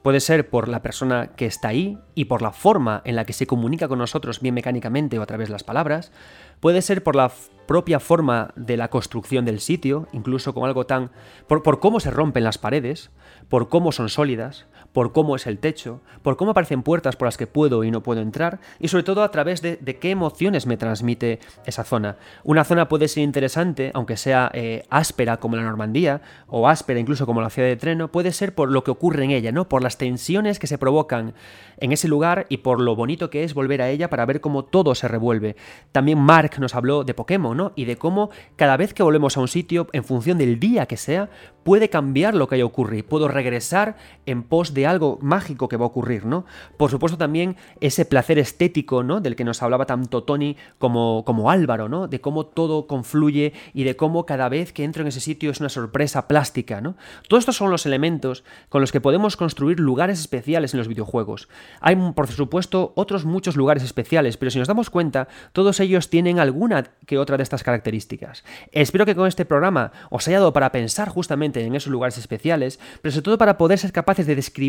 Puede ser por la persona que está ahí y por la forma en la que se comunica con nosotros, bien mecánicamente o a través de las palabras. Puede ser por la propia forma de la construcción del sitio, incluso con algo tan... por, por cómo se rompen las paredes, por cómo son sólidas, por cómo es el techo, por cómo aparecen puertas por las que puedo y no puedo entrar, y sobre todo a través de, qué emociones me transmite esa zona. Una zona puede ser interesante, aunque sea eh, áspera como la Normandía, o áspera incluso como la ciudad de Treno, puede ser por lo que ocurre en ella, ¿no? Por las tensiones que se provocan en ese lugar y por lo bonito que es volver a ella para ver cómo todo se revuelve. También Mark nos habló de Pokémon, ¿no? Y de cómo cada vez que volvemos a un sitio, en función del día que sea, puede cambiar lo que haya ocurrido. Puedo regresar en pos de algo mágico que va a ocurrir, ¿no? Por supuesto también ese placer estético, ¿no? Del que nos hablaba tanto Tony como, como Álvaro, ¿no? De cómo todo confluye y de cómo cada vez que entro en ese sitio es una sorpresa plástica, ¿no? Todos estos son los elementos con los que podemos construir lugares especiales en los videojuegos. Hay, por supuesto, otros muchos lugares especiales, pero si nos damos cuenta, todos ellos tienen alguna que otra de estas características. Espero que con este programa os haya dado para pensar justamente en esos lugares especiales, pero sobre todo para poder ser capaces de describir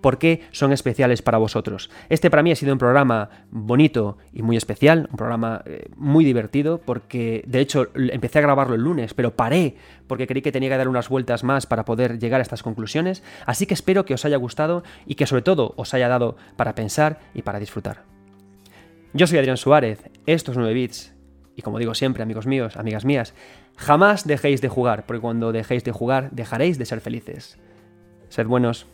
por qué son especiales para vosotros. Este para mí ha sido un programa bonito y muy especial, un programa eh, muy divertido, porque de hecho empecé a grabarlo el lunes, pero paré porque creí que tenía que dar unas vueltas más para poder llegar a estas conclusiones, así que espero que os haya gustado y que sobre todo os haya dado para pensar y para disfrutar. Yo soy Adrián Suárez, estos 9 bits, y como digo siempre, amigos míos, amigas mías, jamás dejéis de jugar, porque cuando dejéis de jugar, dejaréis de ser felices. Sed buenos.